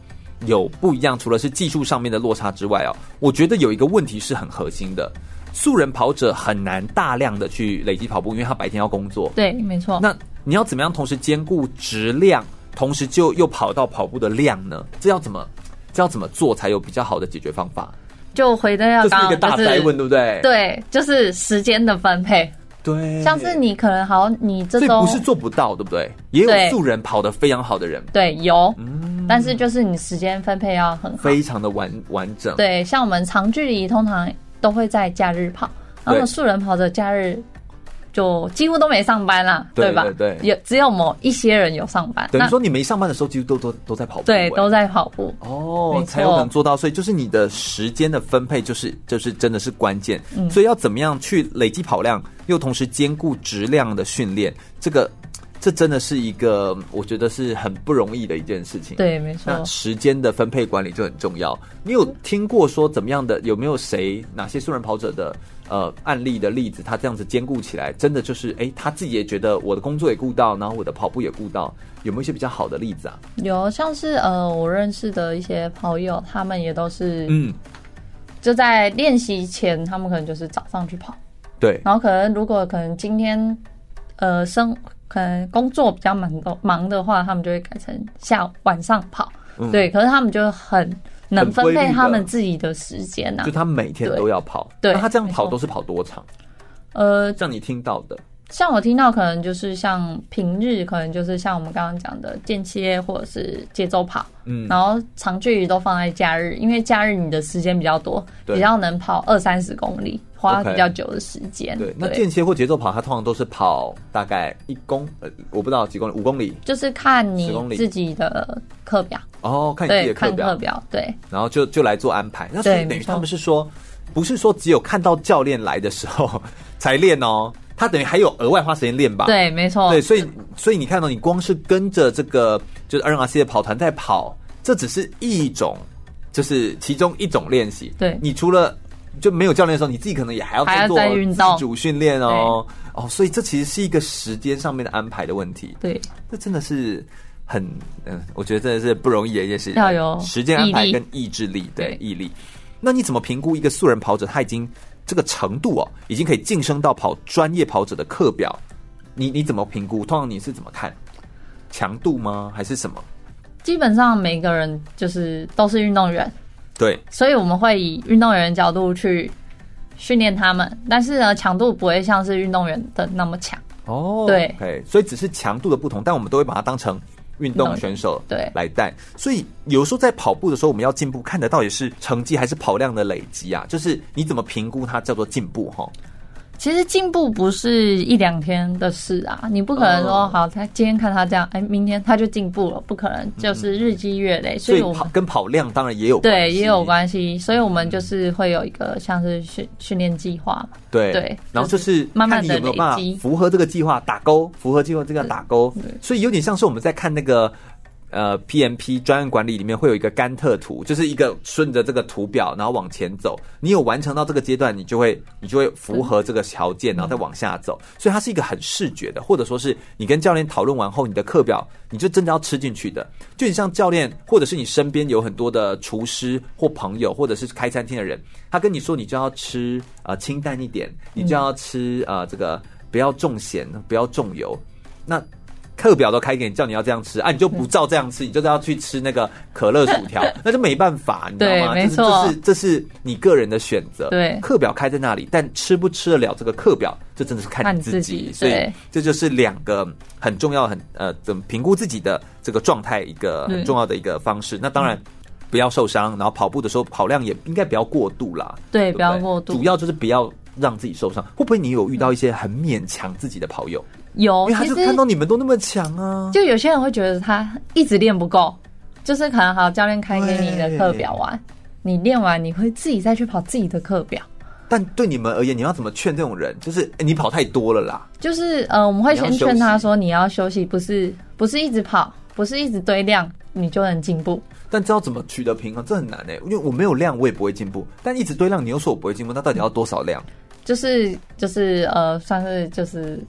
有不一样，除了是技术上面的落差之外哦，我觉得有一个问题是很核心的，素人跑者很难大量的去累积跑步，因为他白天要工作。对，没错。那你要怎么样同时兼顾质量，同时就又跑到跑步的量呢？这要怎么这要怎么做才有比较好的解决方法？就回到要刚刚，这是一个大哉问，对不对？对，就是时间的分配。对，像是你可能好，你这周不是做不到，对不对？也有素人跑得非常好的人，对，有。嗯，但是就是你时间分配要很好，非常的完完整。对，像我们长距离通常都会在假日跑，然后素人跑的假日。就几乎都没上班啦，对吧？对，有只有某一些人有上班。等于说你没上班的时候，几乎都都都在跑步。对，都在跑步。哦，才有可能做到。所以就是你的时间的分配，就是就是真的是关键。嗯，所以要怎么样去累积跑量，又同时兼顾质量的训练，这个。这真的是一个我觉得是很不容易的一件事情。对，没错。那时间的分配管理就很重要。你有听过说怎么样的？有没有谁哪些素人跑者的呃案例的例子？他这样子兼顾起来，真的就是哎，他自己也觉得我的工作也顾到，然后我的跑步也顾到，有没有一些比较好的例子啊？有，像是呃我认识的一些朋友，他们也都是嗯，就在练习前，他们可能就是早上去跑，对，然后可能如果可能今天呃生。可能工作比较忙的忙的话，他们就会改成下午晚上跑，嗯、对。可是他们就很能分配他们自己的时间呐、啊，就他每天都要跑。对，那他这样跑都是跑多长？呃，像你听到的。像我听到，可能就是像平日，可能就是像我们刚刚讲的间歇或者是节奏跑，嗯，然后长距离都放在假日，因为假日你的时间比较多，比较能跑二三十公里，花比较久的时间。对，那间歇或节奏跑，它通常都是跑大概一公，呃，我不知道几公里，五公里，就是看你自己的课表哦，看你自己的课表，课表对，然后就就来做安排。那所以等于他们是说，不是说只有看到教练来的时候 <laughs> 才练哦。他等于还有额外花时间练吧？对，没错。对，所以所以你看到，你光是跟着这个就是 NRC 的跑团在跑，这只是一种，就是其中一种练习。对，你除了就没有教练的时候，你自己可能也还要做自主训练哦。哦，所以这其实是一个时间上面的安排的问题。对，这真的是很嗯，我觉得真的是不容易的一件事情。要有时间安排跟意志力，对，毅力。那你怎么评估一个素人跑者他已经？这个程度哦，已经可以晋升到跑专业跑者的课表，你你怎么评估？通常你是怎么看？强度吗？还是什么？基本上每个人就是都是运动员，对，所以我们会以运动员角度去训练他们，但是呢，强度不会像是运动员的那么强。哦，对所以只是强度的不同，但我们都会把它当成运动选手对来带。所以有时候在跑步的时候，我们要进步，看的到底是成绩还是跑量的累积啊？就是你怎么评估它叫做进步？哈。其实进步不是一两天的事啊，你不可能说好，他今天看他这样，哎，明天他就进步了，不可能，就是日积月累。所以我们跟跑量当然也有对也有关系，所以我们就是会有一个像是训训练计划嘛。对对，然后就是慢慢的有没有办法符合这个计划打勾，符合计划这个打勾，所以有点像是我们在看那个。呃，PMP 专案管理里面会有一个甘特图，就是一个顺着这个图表，然后往前走。你有完成到这个阶段，你就会你就会符合这个条件，然后再往下走。所以它是一个很视觉的，或者说是你跟教练讨论完后，你的课表你就真的要吃进去的。就你像教练，或者是你身边有很多的厨师或朋友，或者是开餐厅的人，他跟你说你就要吃呃清淡一点，你就要吃呃这个不要重咸，不要重油，那。课表都开给你，叫你要这样吃啊，你就不照这样吃，你就是要去吃那个可乐薯条，<laughs> 那就没办法，你知道吗？对，没错，这是这是你个人的选择。对，课表开在那里，但吃不吃得了这个课表，这真的是看你自己。所以这就是两个很重要、很呃，怎么评估自己的这个状态一个很重要的一个方式。那当然不要受伤，然后跑步的时候跑量也应该不要过度啦。对，不要过度，主要就是不要让自己受伤。会不会你有遇到一些很勉强自己的跑友？有，因为他就看到你们都那么强啊，就有些人会觉得他一直练不够，就是可能好教练开给你的课表完，你练完你会自己再去跑自己的课表。但对你们而言，你要怎么劝这种人？就是、欸、你跑太多了啦。就是呃，我们会先劝他说，你要休息，不是不是一直跑，不是一直堆量，你就能进步。但知道怎么取得平衡，这很难哎、欸，因为我没有量，我也不会进步。但一直堆量，你又说我不会进步，那到底要多少量？就是就是呃，算是就是。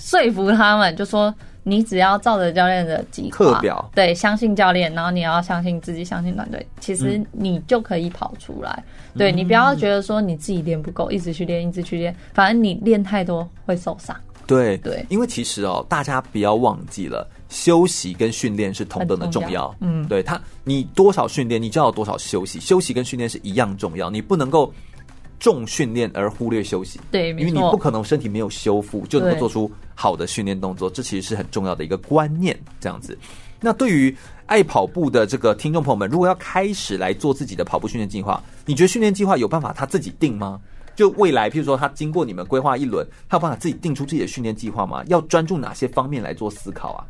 说服他们，就说你只要照着教练的计划课表，对，相信教练，然后你要相信自己，相信团队，其实你就可以跑出来。嗯、对，你不要觉得说你自己练不够，一直去练，一直去练，反正你练太多会受伤。对对，因为其实哦，大家不要忘记了，休息跟训练是同等的重要。重要嗯，对他，你多少训练，你就要有多少休息，休息跟训练是一样重要，你不能够。重训练而忽略休息，对，因为你不可能身体没有修复就能够做出好的训练动作，这其实是很重要的一个观念。这样子，那对于爱跑步的这个听众朋友们，如果要开始来做自己的跑步训练计划，你觉得训练计划有办法他自己定吗？就未来，譬如说他经过你们规划一轮，他有办法自己定出自己的训练计划吗？要专注哪些方面来做思考啊？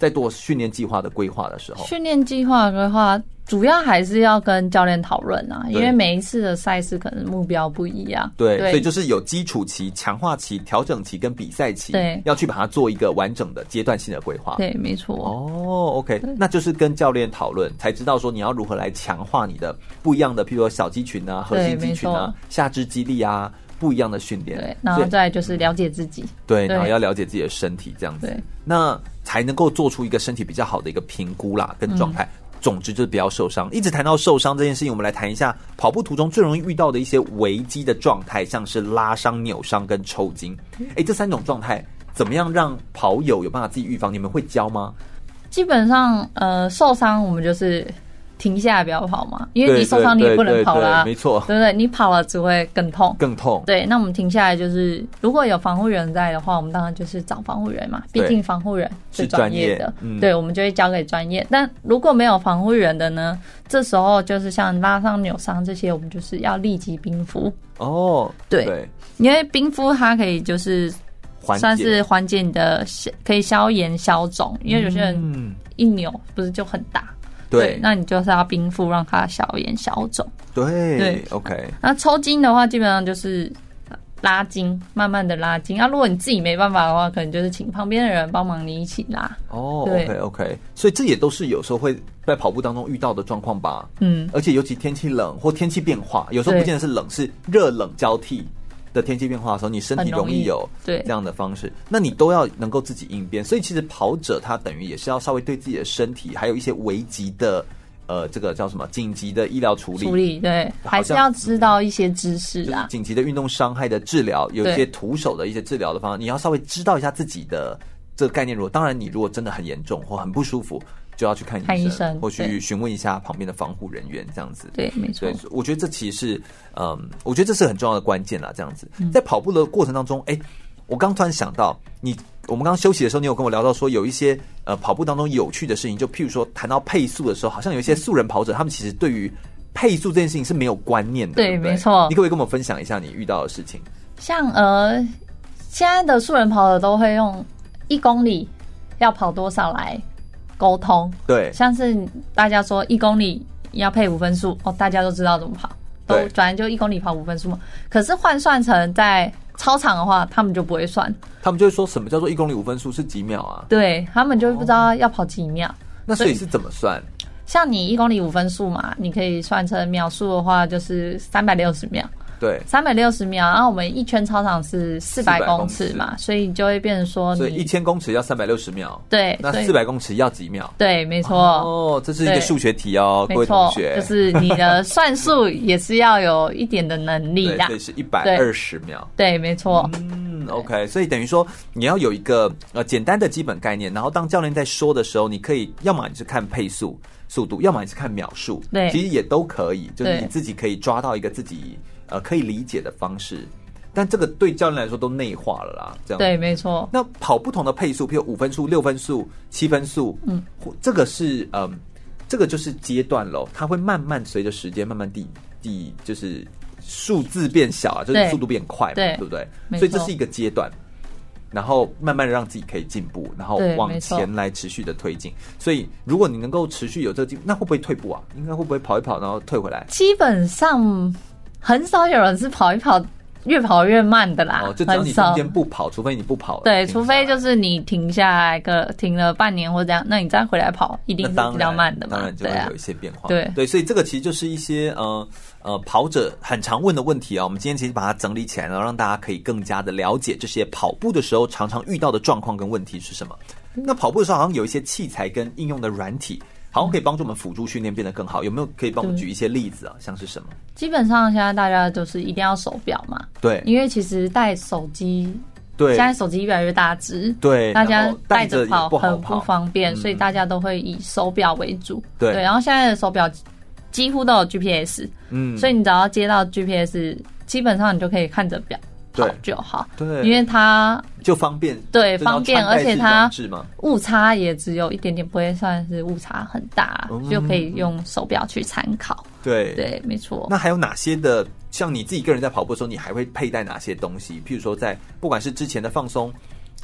在做训练计划的规划的时候，训练计划规划主要还是要跟教练讨论啊，因为每一次的赛事可能目标不一样。对，所以就是有基础期、强化期、调整期跟比赛期，对，要去把它做一个完整的阶段性的规划。对，没错。哦，OK，那就是跟教练讨论，才知道说你要如何来强化你的不一样的，譬如说小肌群啊、核心肌群啊、下肢肌力啊，不一样的训练。对，然后再就是了解自己。对，然后要了解自己的身体，这样子。那。才能够做出一个身体比较好的一个评估啦，跟状态。总之就是不要受伤。一直谈到受伤这件事情，我们来谈一下跑步途中最容易遇到的一些危机的状态，像是拉伤、扭伤跟抽筋。哎，这三种状态怎么样让跑友有办法自己预防？你们会教吗？基本上，呃，受伤我们就是。停下来不要跑嘛，因为你受伤你也不能跑啦，没错，对不对？你跑了只会更痛，更痛。对，那我们停下来就是，如果有防护员在的话，我们当然就是找防护员嘛，毕竟防护人是专业的，嗯、对，我们就会交给专业。但如果没有防护员的呢，这时候就是像拉伤、扭伤这些，我们就是要立即冰敷。哦，对，对，因为冰敷它可以就是算是缓解。你的，可以消炎消肿，因为有些人一扭不是就很大。对，那你就是要冰敷，让它消炎消肿。对，对，OK。那抽筋的话，基本上就是拉筋，慢慢的拉筋。那、啊、如果你自己没办法的话，可能就是请旁边的人帮忙你一起拉。哦，OK，OK。所以这也都是有时候会在跑步当中遇到的状况吧。嗯，而且尤其天气冷或天气变化，有时候不见得是冷，是热冷交替。的天气变化的时候，你身体容易有对这样的方式，那你都要能够自己应变。所以其实跑者他等于也是要稍微对自己的身体，还有一些危急的呃，这个叫什么紧急的医疗处理。处理对，还是要知道一些知识啊。紧急的运动伤害的治疗，有一些徒手的一些治疗的方法，你要稍微知道一下自己的这个概念。如果当然，你如果真的很严重或很不舒服。就要去看医生，或去询问一下旁边的防护人员，这样子。对，没错对，。我觉得这其实是，嗯，我觉得这是很重要的关键啦。这样子，嗯在跑步的过程当中，哎，我刚突然想到，你我们刚刚休息的时候，你有跟我聊到说，有一些呃跑步当中有趣的事情，就譬如说谈到配速的时候，好像有一些素人跑者，他们其实对于配速这件事情是没有观念的。对没错你可不可以跟我们分享一下你遇到的事情？像呃，现在的素人跑者都会用一公里要跑多少来沟通。对，像是大家说一公里要配五分数哦，大家都知道怎么跑，都对反正就一公里跑五分数嘛。可是换算成在操场的话，他们就不会算，他们就会说什么叫做一公里五分数是几秒啊？对他们就不知道要跑几秒。那所以是怎么算？像你一公里五分数嘛，你可以算成秒数的话，就是三百六十秒。对，三百六十秒，然后我们一圈操场是四百400公尺嘛，所以就会变成说所以一你千公尺要三百六十秒，对，那四百公尺要几秒？对，没错。哦，这是一个数学题哦，各位同学，就是你的算术也是要有一点的能力对，啦所以。是一百二十秒。对，没错。嗯，OK，所以等于说你要有一个呃简单的基本概念，然后当教练在说的时候，你可以要么你是看配速速度，要么你是看秒数，对其实也都可以，就是你自己可以抓到一个自己呃可以理解的方式，但这个对教练来说都内化了啦，这样对，没错。那跑不同的配速，譬如五分速、六分速、七分速，嗯，这个是嗯，这个就是阶段喽，它会慢慢随着时间慢慢递递，就是数字变小啊，就是速度变快嘛，对对不对？所以这是一个阶段，然后慢慢的让自己可以进步，然后往前来持续的推进。所以如果你能够持续有这个进步，那会不会退步啊？应该会不会跑一跑然后退回来？基本上很少有人是跑一跑越跑越慢的啦，哦，就只要你中。间不跑，除非你不跑了，对，除非就是你停下来个停了半年或这样，那你再回来跑，一定是比较慢的嘛。当然就会有一，些变化。对对，所以这个其实就是一些呃呃跑者很常问的问题啊。我们今天其实把它整理起来，然后让大家可以更加的了解这些跑步的时候常常遇到的状况跟问题是什么。那跑步的时候好像有一些器材跟应用的软体，好像可以帮助我们辅助训练变得更好。有没有可以帮我们举一些例子啊？像是什么？基本上现在大家都是一定要手表嘛，对因为其实带手机，对现在手机越来越大只，对大家带带着着也不好很不方便，嗯所以大家都会以手表为主。对然后现在的手表几乎都有 GPS，嗯所以你只要接到 GPS，基本上你就可以看着表就好。对因为它就方便，对方便，而且它误差也只有一点点，不会算是误差很大，嗯就可以用手表去参考。对对，没错。那还有哪些的？像你自己个人在跑步的时候，你还会佩戴哪些东西？譬如说，在不管是之前的放松，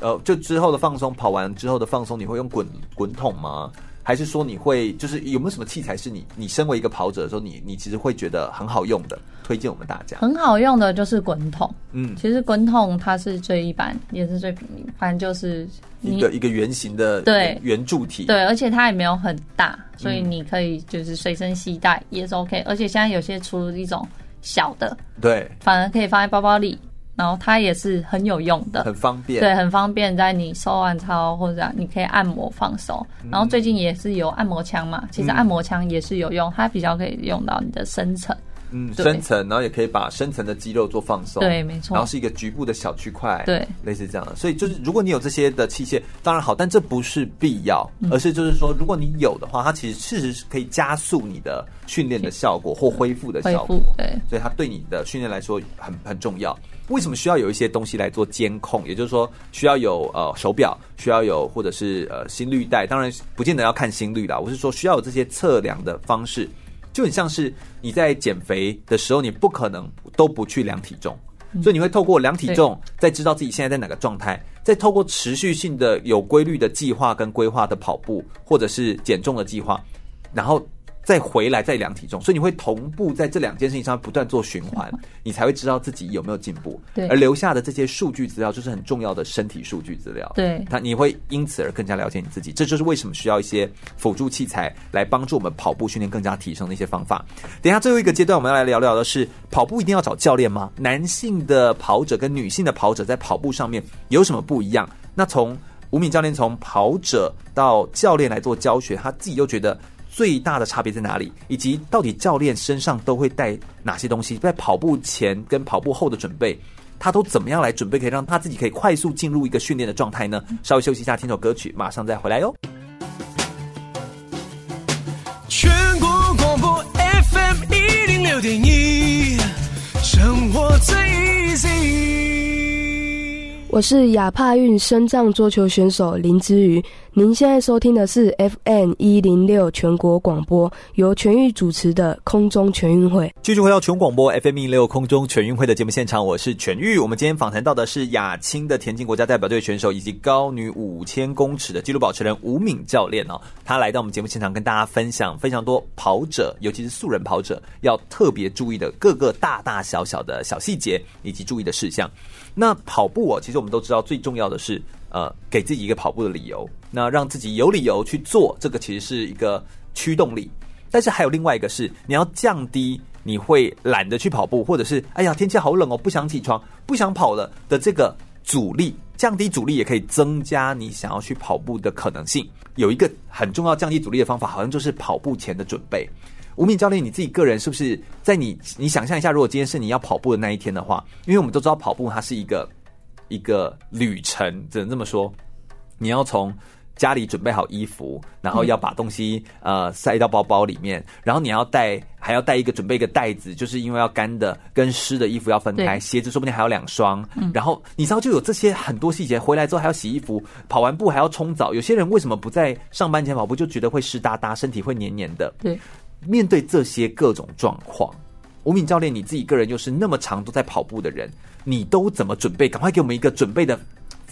呃，就之后的放松，跑完之后的放松，你会用滚滚筒吗？还是说你会就是有没有什么器材是你你身为一个跑者的时候，你你其实会觉得很好用的，推荐我们大家？很好用的就是滚筒，嗯，其实滚筒它是最一般，也是最平民，反正就是一个一个圆形的对圆柱体，对，而且它也没有很大，所以嗯。你可以就是随身携带也是 OK。而且现在有些出一种小的，对，反而可以放在包包里，然后它也是很有用的，很方便，对，很方便，在你收完操或者你可以按摩放手。然后最近也是有按摩枪嘛，其实按摩枪也是有用，它比较可以用到你的深层。嗯，深层，然后也可以把深层的肌肉做放松，对没错。然后是一个局部的小区块，对，类似这样。的。所以就是，如果你有这些的器械，当然好，但这不是必要，嗯。而是就是说，如果你有的话，它其实事实是可以加速你的训练的效果或恢复的效果对，所以它对你的训练来说很很重要。为什么需要有一些东西来做监控？也就是说，需要有呃手表，需要有或者是呃心率带，当然不见得要看心率啦。我是说，需要有这些测量的方式。就很像是你在减肥的时候，你不可能都不去量体重，所以你会透过量体重，再知道自己现在在哪个状态，再透过持续性的有规律的计划跟规划的跑步，或者是减重的计划，然后再回来再量体重，所以你会同步在这两件事情上不断做循环，<laughs> 你才会知道自己有没有进步。对而留下的这些数据资料就是很重要的身体数据资料。对它你会因此而更加了解你自己，这就是为什么需要一些辅助器材来帮助我们跑步训练更加提升的一些方法。等一下最后一个阶段，我们要来聊聊的是跑步一定要找教练吗？男性的跑者跟女性的跑者在跑步上面有什么不一样？那从吴敏教练从跑者到教练来做教学，他自己又觉得最大的差别在哪里？以及到底教练身上都会带哪些东西？在跑步前跟跑步后的准备，他都怎么样来准备，可以让他自己可以快速进入一个训练的状态呢？稍微休息一下，听首歌曲，马上再回来哟。全国广播 FM 一零六点一，生活最 easy。我是亚帕运升降桌球选手林之瑜。您现在收听的是 FM 一零六全国广播，由全域主持的空中全运会。继续回到全广播 FM 一零六空中全运会的节目现场，我是全域。我们今天访谈到的是亚青的田径国家代表队选手，以及高女五千公尺的纪录保持人吴敏教练哦。他来到我们节目现场，跟大家分享非常多跑者，尤其是素人跑者要特别注意的各个大大小小的小细节以及注意的事项。那跑步哦，其实我们都知道，最重要的是呃，给自己一个跑步的理由，那让自己有理由去做，这个其实是一个驱动力。但是还有另外一个是，你要降低你会懒得去跑步，或者是哎呀天气好冷哦，不想起床，不想跑了的这个阻力。降低阻力也可以增加你想要去跑步的可能性。有一个很重要降低阻力的方法，好像就是跑步前的准备。吴敏教练，你自己个人是不是在你你想象一下，如果今天是你要跑步的那一天的话，因为我们都知道跑步它是一个一个旅程，只能这么说。你要从家里准备好衣服，然后要把东西呃塞到包包里面，然后你要带还要带一个准备一个袋子，就是因为要干的跟湿的衣服要分开，鞋子说不定还有两双。然后你知道就有这些很多细节，回来之后还要洗衣服，跑完步还要冲澡。有些人为什么不在上班前跑步，就觉得会湿哒哒，身体会黏黏的。对。面对这些各种状况，吴敏教练，你自己个人又是那么长都在跑步的人，你都怎么准备？赶快给我们一个准备的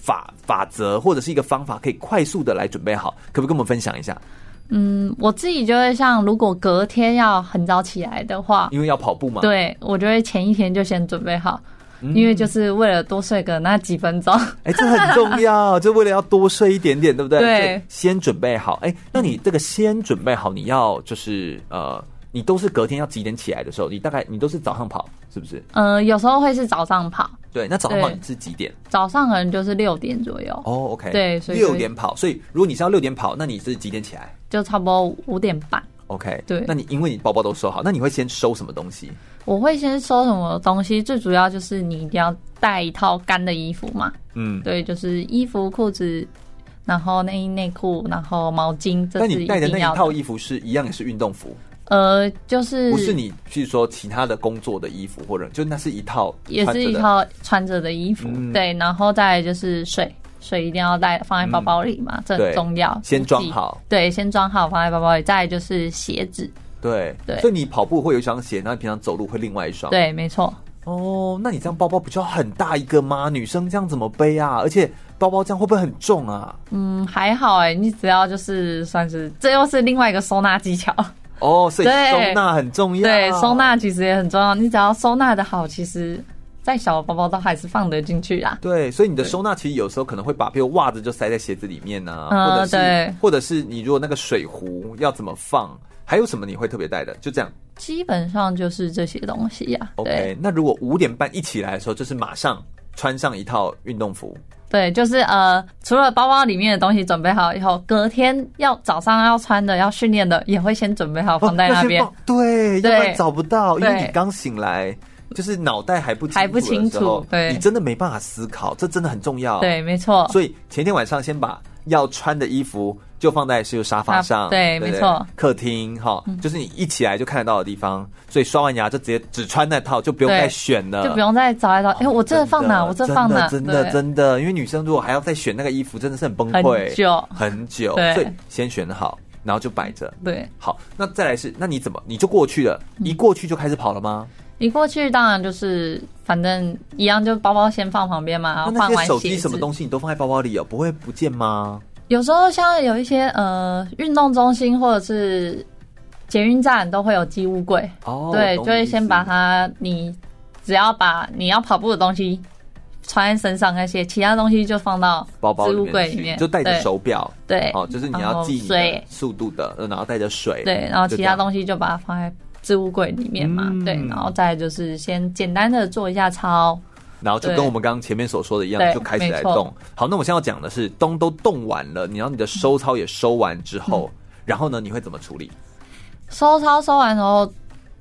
法法则，或者是一个方法，可以快速的来准备好，可不可以跟我们分享一下？嗯，我自己就会像，如果隔天要很早起来的话，因为要跑步嘛，对，我就会前一天就先准备好。因为就是为了多睡个那几分钟，哎，这很重要，就为了要多睡一点点，对不对？对，先准备好。哎，那你这个先准备好，你要就是呃，你都是隔天要几点起来的时候，你大概你都是早上跑，是不是？呃，有时候会是早上跑。对，那早上跑你是几点？早上可能就是六点左右。哦，OK，对，所以六点跑。所以如果你是要六点跑，那你是几点起来？就差不多五点半。OK，对。那你因为你包包都收好，那你会先收什么东西？我会先收什么东西？最主要就是你一定要带一套干的衣服嘛。嗯，对，就是衣服、裤子，然后内衣、内裤，然后毛巾。那你带的那一套衣服是一样也是运动服？呃，就是不是你，譬如说其他的工作的衣服，或者就那是一套，也是一套穿着的衣服。嗯、对，然后再就是水，水一定要带放在包包里嘛，嗯、这很重要。先装好，对，先装好放在包包里。再就是鞋子。对对，所以你跑步会有一双鞋，那你平常走路会另外一双。对，没错。哦，那你这样包包不就要很大一个吗？女生这样怎么背啊？而且包包这样会不会很重啊？嗯，还好哎，你只要就是算是，这又是另外一个收纳技巧。哦，所以收纳很重要。对，收纳其实也很重要。你只要收纳的好，其实再小的包包都还是放得进去啊。对，所以你的收纳其实有时候可能会把，比如袜子就塞在鞋子里面啊，嗯、或者是对或者是你如果那个水壶要怎么放？还有什么你会特别带的？就这样，基本上就是这些东西呀、啊。OK，那如果五点半一起来的时候，就是马上穿上一套运动服。对，就是呃，除了包包里面的东西准备好以后，隔天要早上要穿的、要训练的，也会先准备好放在那边、哦。对，要不然找不到，因为你刚醒来，就是脑袋还不还不清楚，对，你真的没办法思考，这真的很重要。对，没错。所以前天晚上先把要穿的衣服。就放在是沙发上，对，没错，客厅哈，就是你一起来就看得到的地方。所以刷完牙就直接只穿那套，就不用再选了，就不用再找来找。哎，我这放哪？我这放哪？真的真的，因为女生如果还要再选那个衣服，真的是很崩溃，很久很久。所以先选好，然后就摆着。对，好，那再来是，那你怎么你就过去了？一过去就开始跑了吗？一过去当然就是反正一样，就包包先放旁边嘛。然后放完手机什么东西你都放在包包里哦，不会不见吗？有时候像有一些呃运动中心或者是捷运站都会有寄物柜。哦，对，就会先把它，你只要把你要跑步的东西穿在身上，那些其他东西就放到包包置物柜里面，就带着手表，对，哦，就是你要记你速度的，然后带着水，对，然后其他东西就把它放在置物柜里面嘛，对，然后再就是先简单的做一下操。然后就跟我们刚刚前面所说的一样，就开始来动。好，那我现在要讲的是，动都动完了，你要你的收操也收完之后，嗯、然后呢，你会怎么处理？收操收完之后，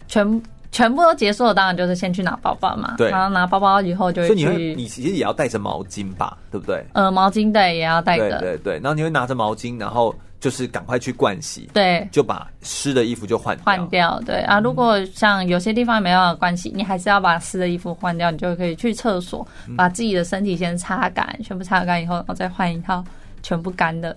全全部都结束了，当然就是先去拿包包嘛。对，然后拿包包以后就会去。所以你会，你其实也要带着毛巾吧，对不对？呃，毛巾对，也要带着。对对对，然后你会拿着毛巾，然后。就是赶快去灌洗，对，就把湿的衣服就换换掉。对啊，如果像有些地方没办法盥洗，你还是要把湿的衣服换掉，你就可以去厕所把自己的身体先擦干，全部擦干以后，然后再换一套全部干的，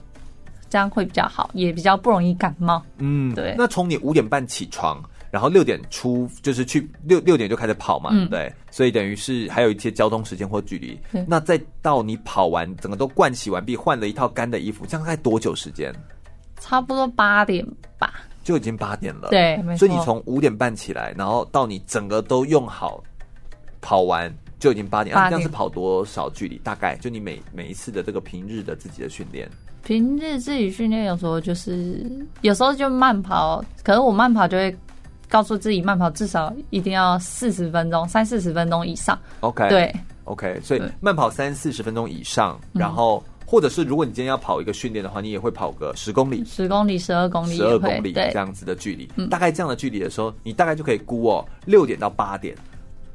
这样会比较好，也比较不容易感冒。嗯，对。那从你五点半起床。然后六点出就是去六六点就开始跑嘛，嗯、对，所以等于是还有一些交通时间或距离。那再到你跑完，整个都盥洗完毕，换了一套干的衣服，这样大概多久时间？差不多八点吧，就已经八点了。对，没错。所以你从五点半起来，然后到你整个都用好跑完，就已经八点。八点、啊、这样是跑多少距离？大概就你每每一次的这个平日的自己的训练。平日自己训练有时候就是有时候就慢跑，可是我慢跑就会。告诉自己慢跑至少一定要四十分钟，三四十分钟以上。OK，对，OK，所以慢跑三四十分钟以上，然后或者是如果你今天要跑一个训练的话，你也会跑个十公里、十公里、十二公里、十二公里这样子的距离。大概这样的距离的时候，你大概就可以估哦，六点到八点。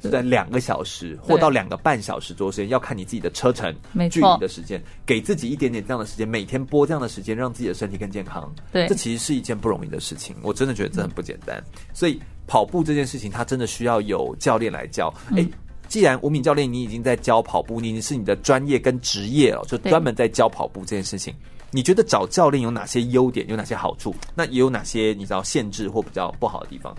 是在两个小时或到两个半小时左右时间，要看你自己的车程、距离的时间，给自己一点点这样的时间，每天播这样的时间，让自己的身体更健康。对，这其实是一件不容易的事情，我真的觉得这很不简单。所以跑步这件事情，它真的需要有教练来教。哎，既然吴敏教练你已经在教跑步，你已经是你的专业跟职业了，就专门在教跑步这件事情，你觉得找教练有哪些优点，有哪些好处？那也有哪些你知道限制或比较不好的地方？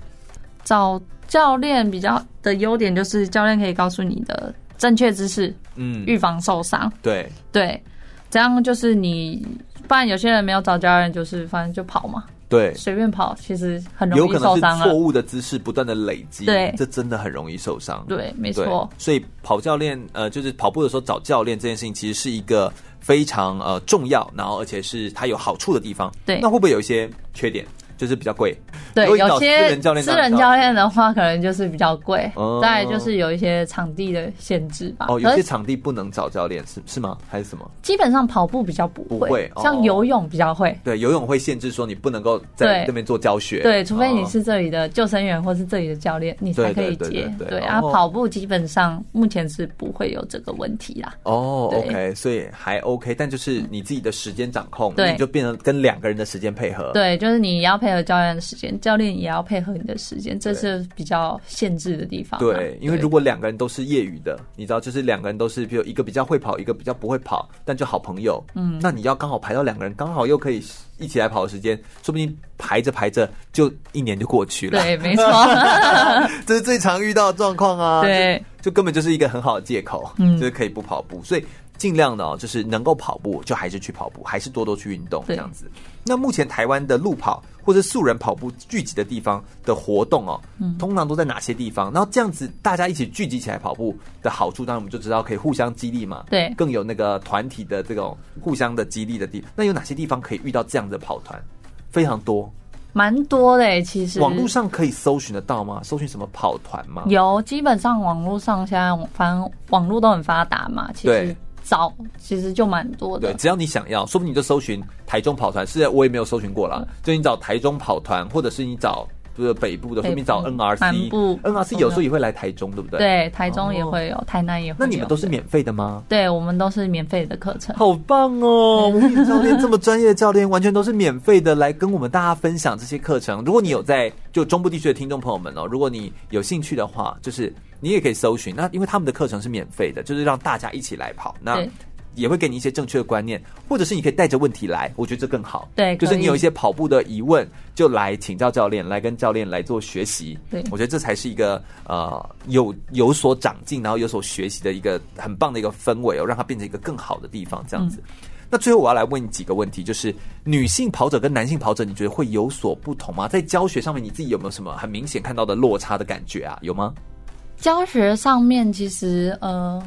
找教练比较的优点就是，教练可以告诉你的正确姿势，嗯，预防受伤。对对，这样就是你，不然有些人没有找教练，就是反正就跑嘛。对，随便跑，其实很容易受伤。错误的姿势不断的累积，对，这真的很容易受伤。对，没错。所以跑教练，呃，就是跑步的时候找教练这件事情，其实是一个非常呃重要，然后而且是它有好处的地方。对，那会不会有一些缺点？就是比较贵，对，有些私人教练私人教练的话，可能就是比较贵。哦、再来就是有一些场地的限制吧。哦，有些场地不能找教练，是是吗？还是什么？基本上跑步比较不会，不会像游泳比较会。对，游泳会限制说你不能够在这边做教学。对，除非你是这里的救生员或是这里的教练，你才可以接。对，啊跑步基本上目前是不会有这个问题啦。哦，OK，所以还 OK，但就是你自己的时间掌控，你就变成跟两个人的时间配合。对，就是你要配。和教练的时间，教练也要配合你的时间，这是比较限制的地方。对，因为如果两个人都是业余的，你知道，就是两个人都是，比如一个比较会跑，一个比较不会跑，但就好朋友，嗯，那你要刚好排到两个人，刚好又可以一起来跑的时间，说不定排着排着就一年就过去了。对，没错，<laughs> 这是最常遇到的状况啊。对就，就根本就是一个很好的借口，嗯，就是可以不跑步，所以。尽量的哦，就是能够跑步就还是去跑步，还是多多去运动这样子。那目前台湾的路跑或者素人跑步聚集的地方的活动哦，嗯，通常都在哪些地方？然后这样子大家一起聚集起来跑步的好处，当然我们就知道可以互相激励嘛。对，更有那个团体的这种互相的激励的地方。那有哪些地方可以遇到这样的跑团？非常多，蛮多的。其实网络上可以搜寻得到吗？搜寻什么跑团吗？有，基本上网络上现在反正网络都很发达嘛。其实。找其实就蛮多的，对，只要你想要，说不定你就搜寻台中跑团，是我也没有搜寻过啦。就你找台中跑团，或者是你找就是北部的，说不定找 NRC，NRC 有时候也会来台中，对不对？对，台中也会有，台南也会有。那你们都是免费的吗？对，我们都是免费的课程。好棒哦！吴敏教练这么专业的教练，完全都是免费的来跟我们大家分享这些课程。如果你有在就中部地区的听众朋友们哦，如果你有兴趣的话，就是。你也可以搜寻，那因为他们的课程是免费的，就是让大家一起来跑，那也会给你一些正确的观念，或者是你可以带着问题来，我觉得这更好。对，就是你有一些跑步的疑问，就来请教教练，来跟教练来做学习。对，我觉得这才是一个呃有有所长进，然后有所学习的一个很棒的一个氛围哦，让它变成一个更好的地方。这样子，嗯、那最后我要来问你几个问题，就是女性跑者跟男性跑者，你觉得会有所不同吗？在教学上面，你自己有没有什么很明显看到的落差的感觉啊？有吗？教学上面其实呃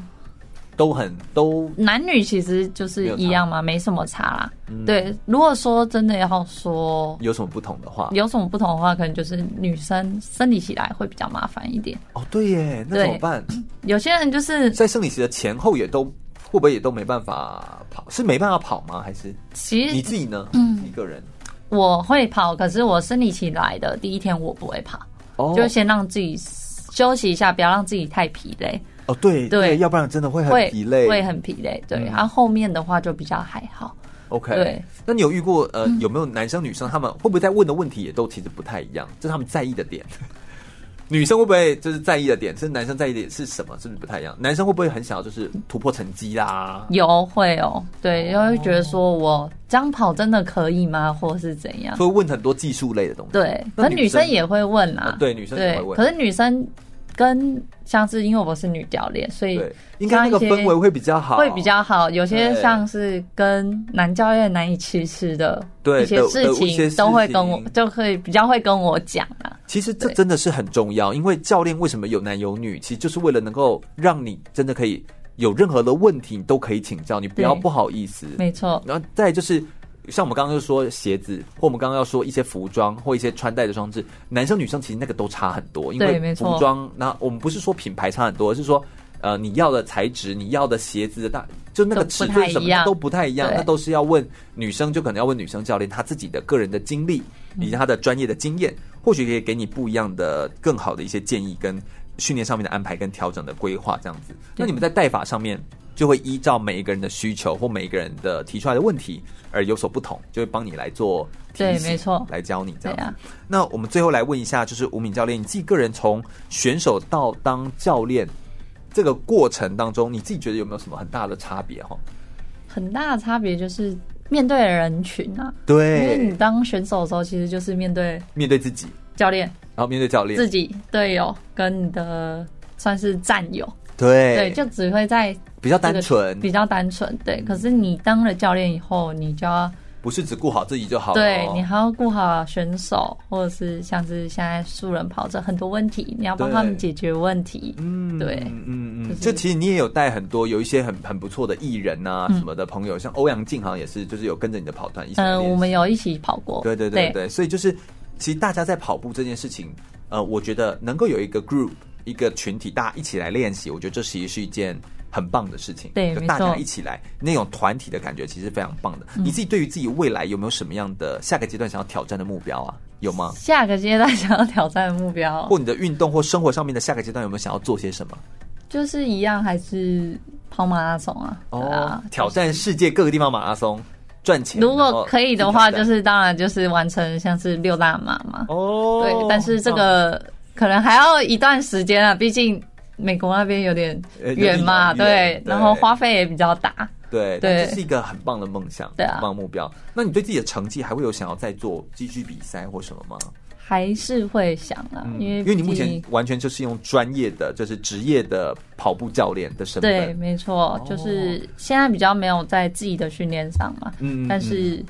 都很都男女其实就是一样嘛，没，什么差啦。嗯、对，如果说真的要说有什么不同的话，有什么不同的话，可能就是女生生理期来会比较麻烦一点。哦，对耶，那怎么办？<clears throat> 有些人就是在生理期的前后也都会不会也都没办法跑？是没办法跑吗？还是其实你自己呢？嗯，一个人我会跑，可是我生理期来的第一天我不会跑，哦、就先让自己。休息一下，不要让自己太疲累。哦，对对，要不然真的会很疲累，会很疲累。对，然后后面的话就比较还好。OK，对。那你有遇过呃，有没有男生女生他们会不会在问的问题也都其实不太一样？就是他们在意的点。<laughs> 女生会不会就是在意的点，是男生在意的点是什么？是不是不太一样？男生会不会很想要就是突破成绩啦？有会哦，对，因为会觉得说我这样跑真的可以吗？或是怎样？会问很多技术类的东西。对，可是女生也会问啊。对，女生也会问。可是女生。跟像是因为我是女教练，所以应该那个氛围会比较好，会比较好。有些像是跟男教练难以启齿的一些事情，都会跟我就会比较会跟我讲啊。其实这真的是很重要，因为教练为什么有男有女，其实就是为了能够让你真的可以有任何的问题，你都可以请教，你不要不好意思。没错，然后再就是。像我们刚刚就说鞋子，或我们刚刚要说一些服装或一些穿戴的装置，男生女生其实那个都差很多，因为服装，那我们不是说品牌差很多，而是说呃你要的材质，你要的鞋子的大，就那个尺寸什么都不太一样，那都是要问女生，就可能要问女生教练她自己的个人的经历以及她的专业的经验，或许可以给你不一样的、更好的一些建议跟训练上面的安排跟调整的规划这样子。那你们在带法上面？就会依照每一个人的需求或每一个人的提出来的问题而有所不同，就会帮你来做对，没错，来教你这样。那我们最后来问一下，就是吴敏教练，你自己个人从选手到当教练这个过程当中，你自己觉得有没有什么很大的差别？哈，很大的差别就是面对的人群啊，对，因为你当选手的时候，其实就是面对面对自己。教练，然后面对教练。自己队友跟你的算是战友。对对，就只会在比较单纯，比较单纯。对，可是你当了教练以后，你就要不是只顾好自己就好了，对，你还要顾好选手，或者是像是现在素人跑者很多问题，你要帮他们解决问题。嗯，对，嗯嗯，就其实你也有带很多有一些很很不错的艺人啊什么的朋友，像欧阳靖好像也是，就是有跟着你的跑团一起。嗯，我们有一起跑过。对对对对，所以就是其实大家在跑步这件事情，呃，我觉得能够有一个 group。一个群体，大家一起来练习，我觉得这其实是一件很棒的事情。对，就大家一起来那种团体的感觉，其实非常棒的。嗯、你自己对于自己未来有没有什么样的下个阶段想要挑战的目标啊？有吗？下个阶段想要挑战的目标，或你的运动或生活上面的下个阶段有没有想要做些什么？就是一样，还是跑马拉松啊？哦，啊、挑战世界各个地方马拉松赚钱。如果可以的话，就是当然就是完成像是六大马嘛。哦，对，但是这个。哦可能还要一段时间啊，毕竟美国那边有点远嘛，对，然后花费也比较大，对，对，这是一个很棒的梦想，对啊，很棒的目标。那你对自己的成绩还会有想要再做继续比赛或什么吗？还是会想啊，因为因为你目前完全就是用专业的，就是职业的跑步教练的身份，对，没错，就是现在比较没有在自己的训练上嘛，嗯，但是。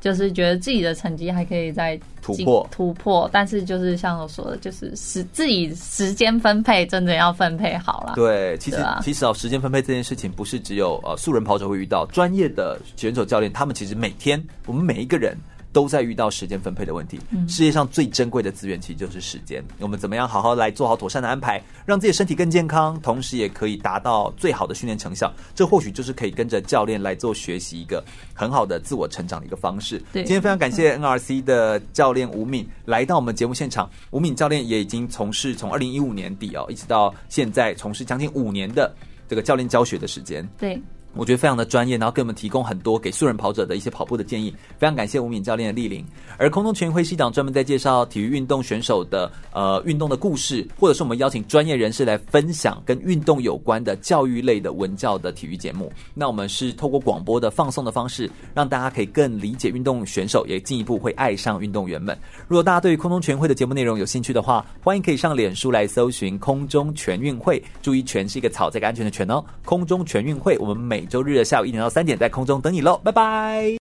就是觉得自己的成绩还可以再突破突破，但是就是像我说的，就是时自己时间分配真的要分配好了。对，其实、啊、其实哦，时间分配这件事情不是只有呃素人跑者会遇到，专业的选手教练他们其实每天我们每一个人。都在遇到时间分配的问题。世界上最珍贵的资源其实就是时间。我们怎么样好好来做好妥善的安排，让自己身体更健康，同时也可以达到最好的训练成效。这或许就是可以跟着教练来做学习一个很好的自我成长的一个方式。对，今天非常感谢 NRC 的教练吴敏来到我们节目现场。吴敏教练也已经从事从二零一五年底哦，一直到现在从事将近五年的这个教练教学的时间。对。我觉得非常的专业，然后给我们提供很多给素人跑者的一些跑步的建议，非常感谢吴敏教练的莅临。而空中全运会是一档专门在介绍体育运动选手的呃运动的故事，或者是我们邀请专业人士来分享跟运动有关的教育类的文教的体育节目。那我们是透过广播的放送的方式，让大家可以更理解运动选手，也进一步会爱上运动员们。如果大家对于空中全运会的节目内容有兴趣的话，欢迎可以上脸书来搜寻空中全运会，注意“全”是一个草这个安全的“全”哦。空中全运会，我们每周日的下午一点到三点，在空中等你喽，拜拜。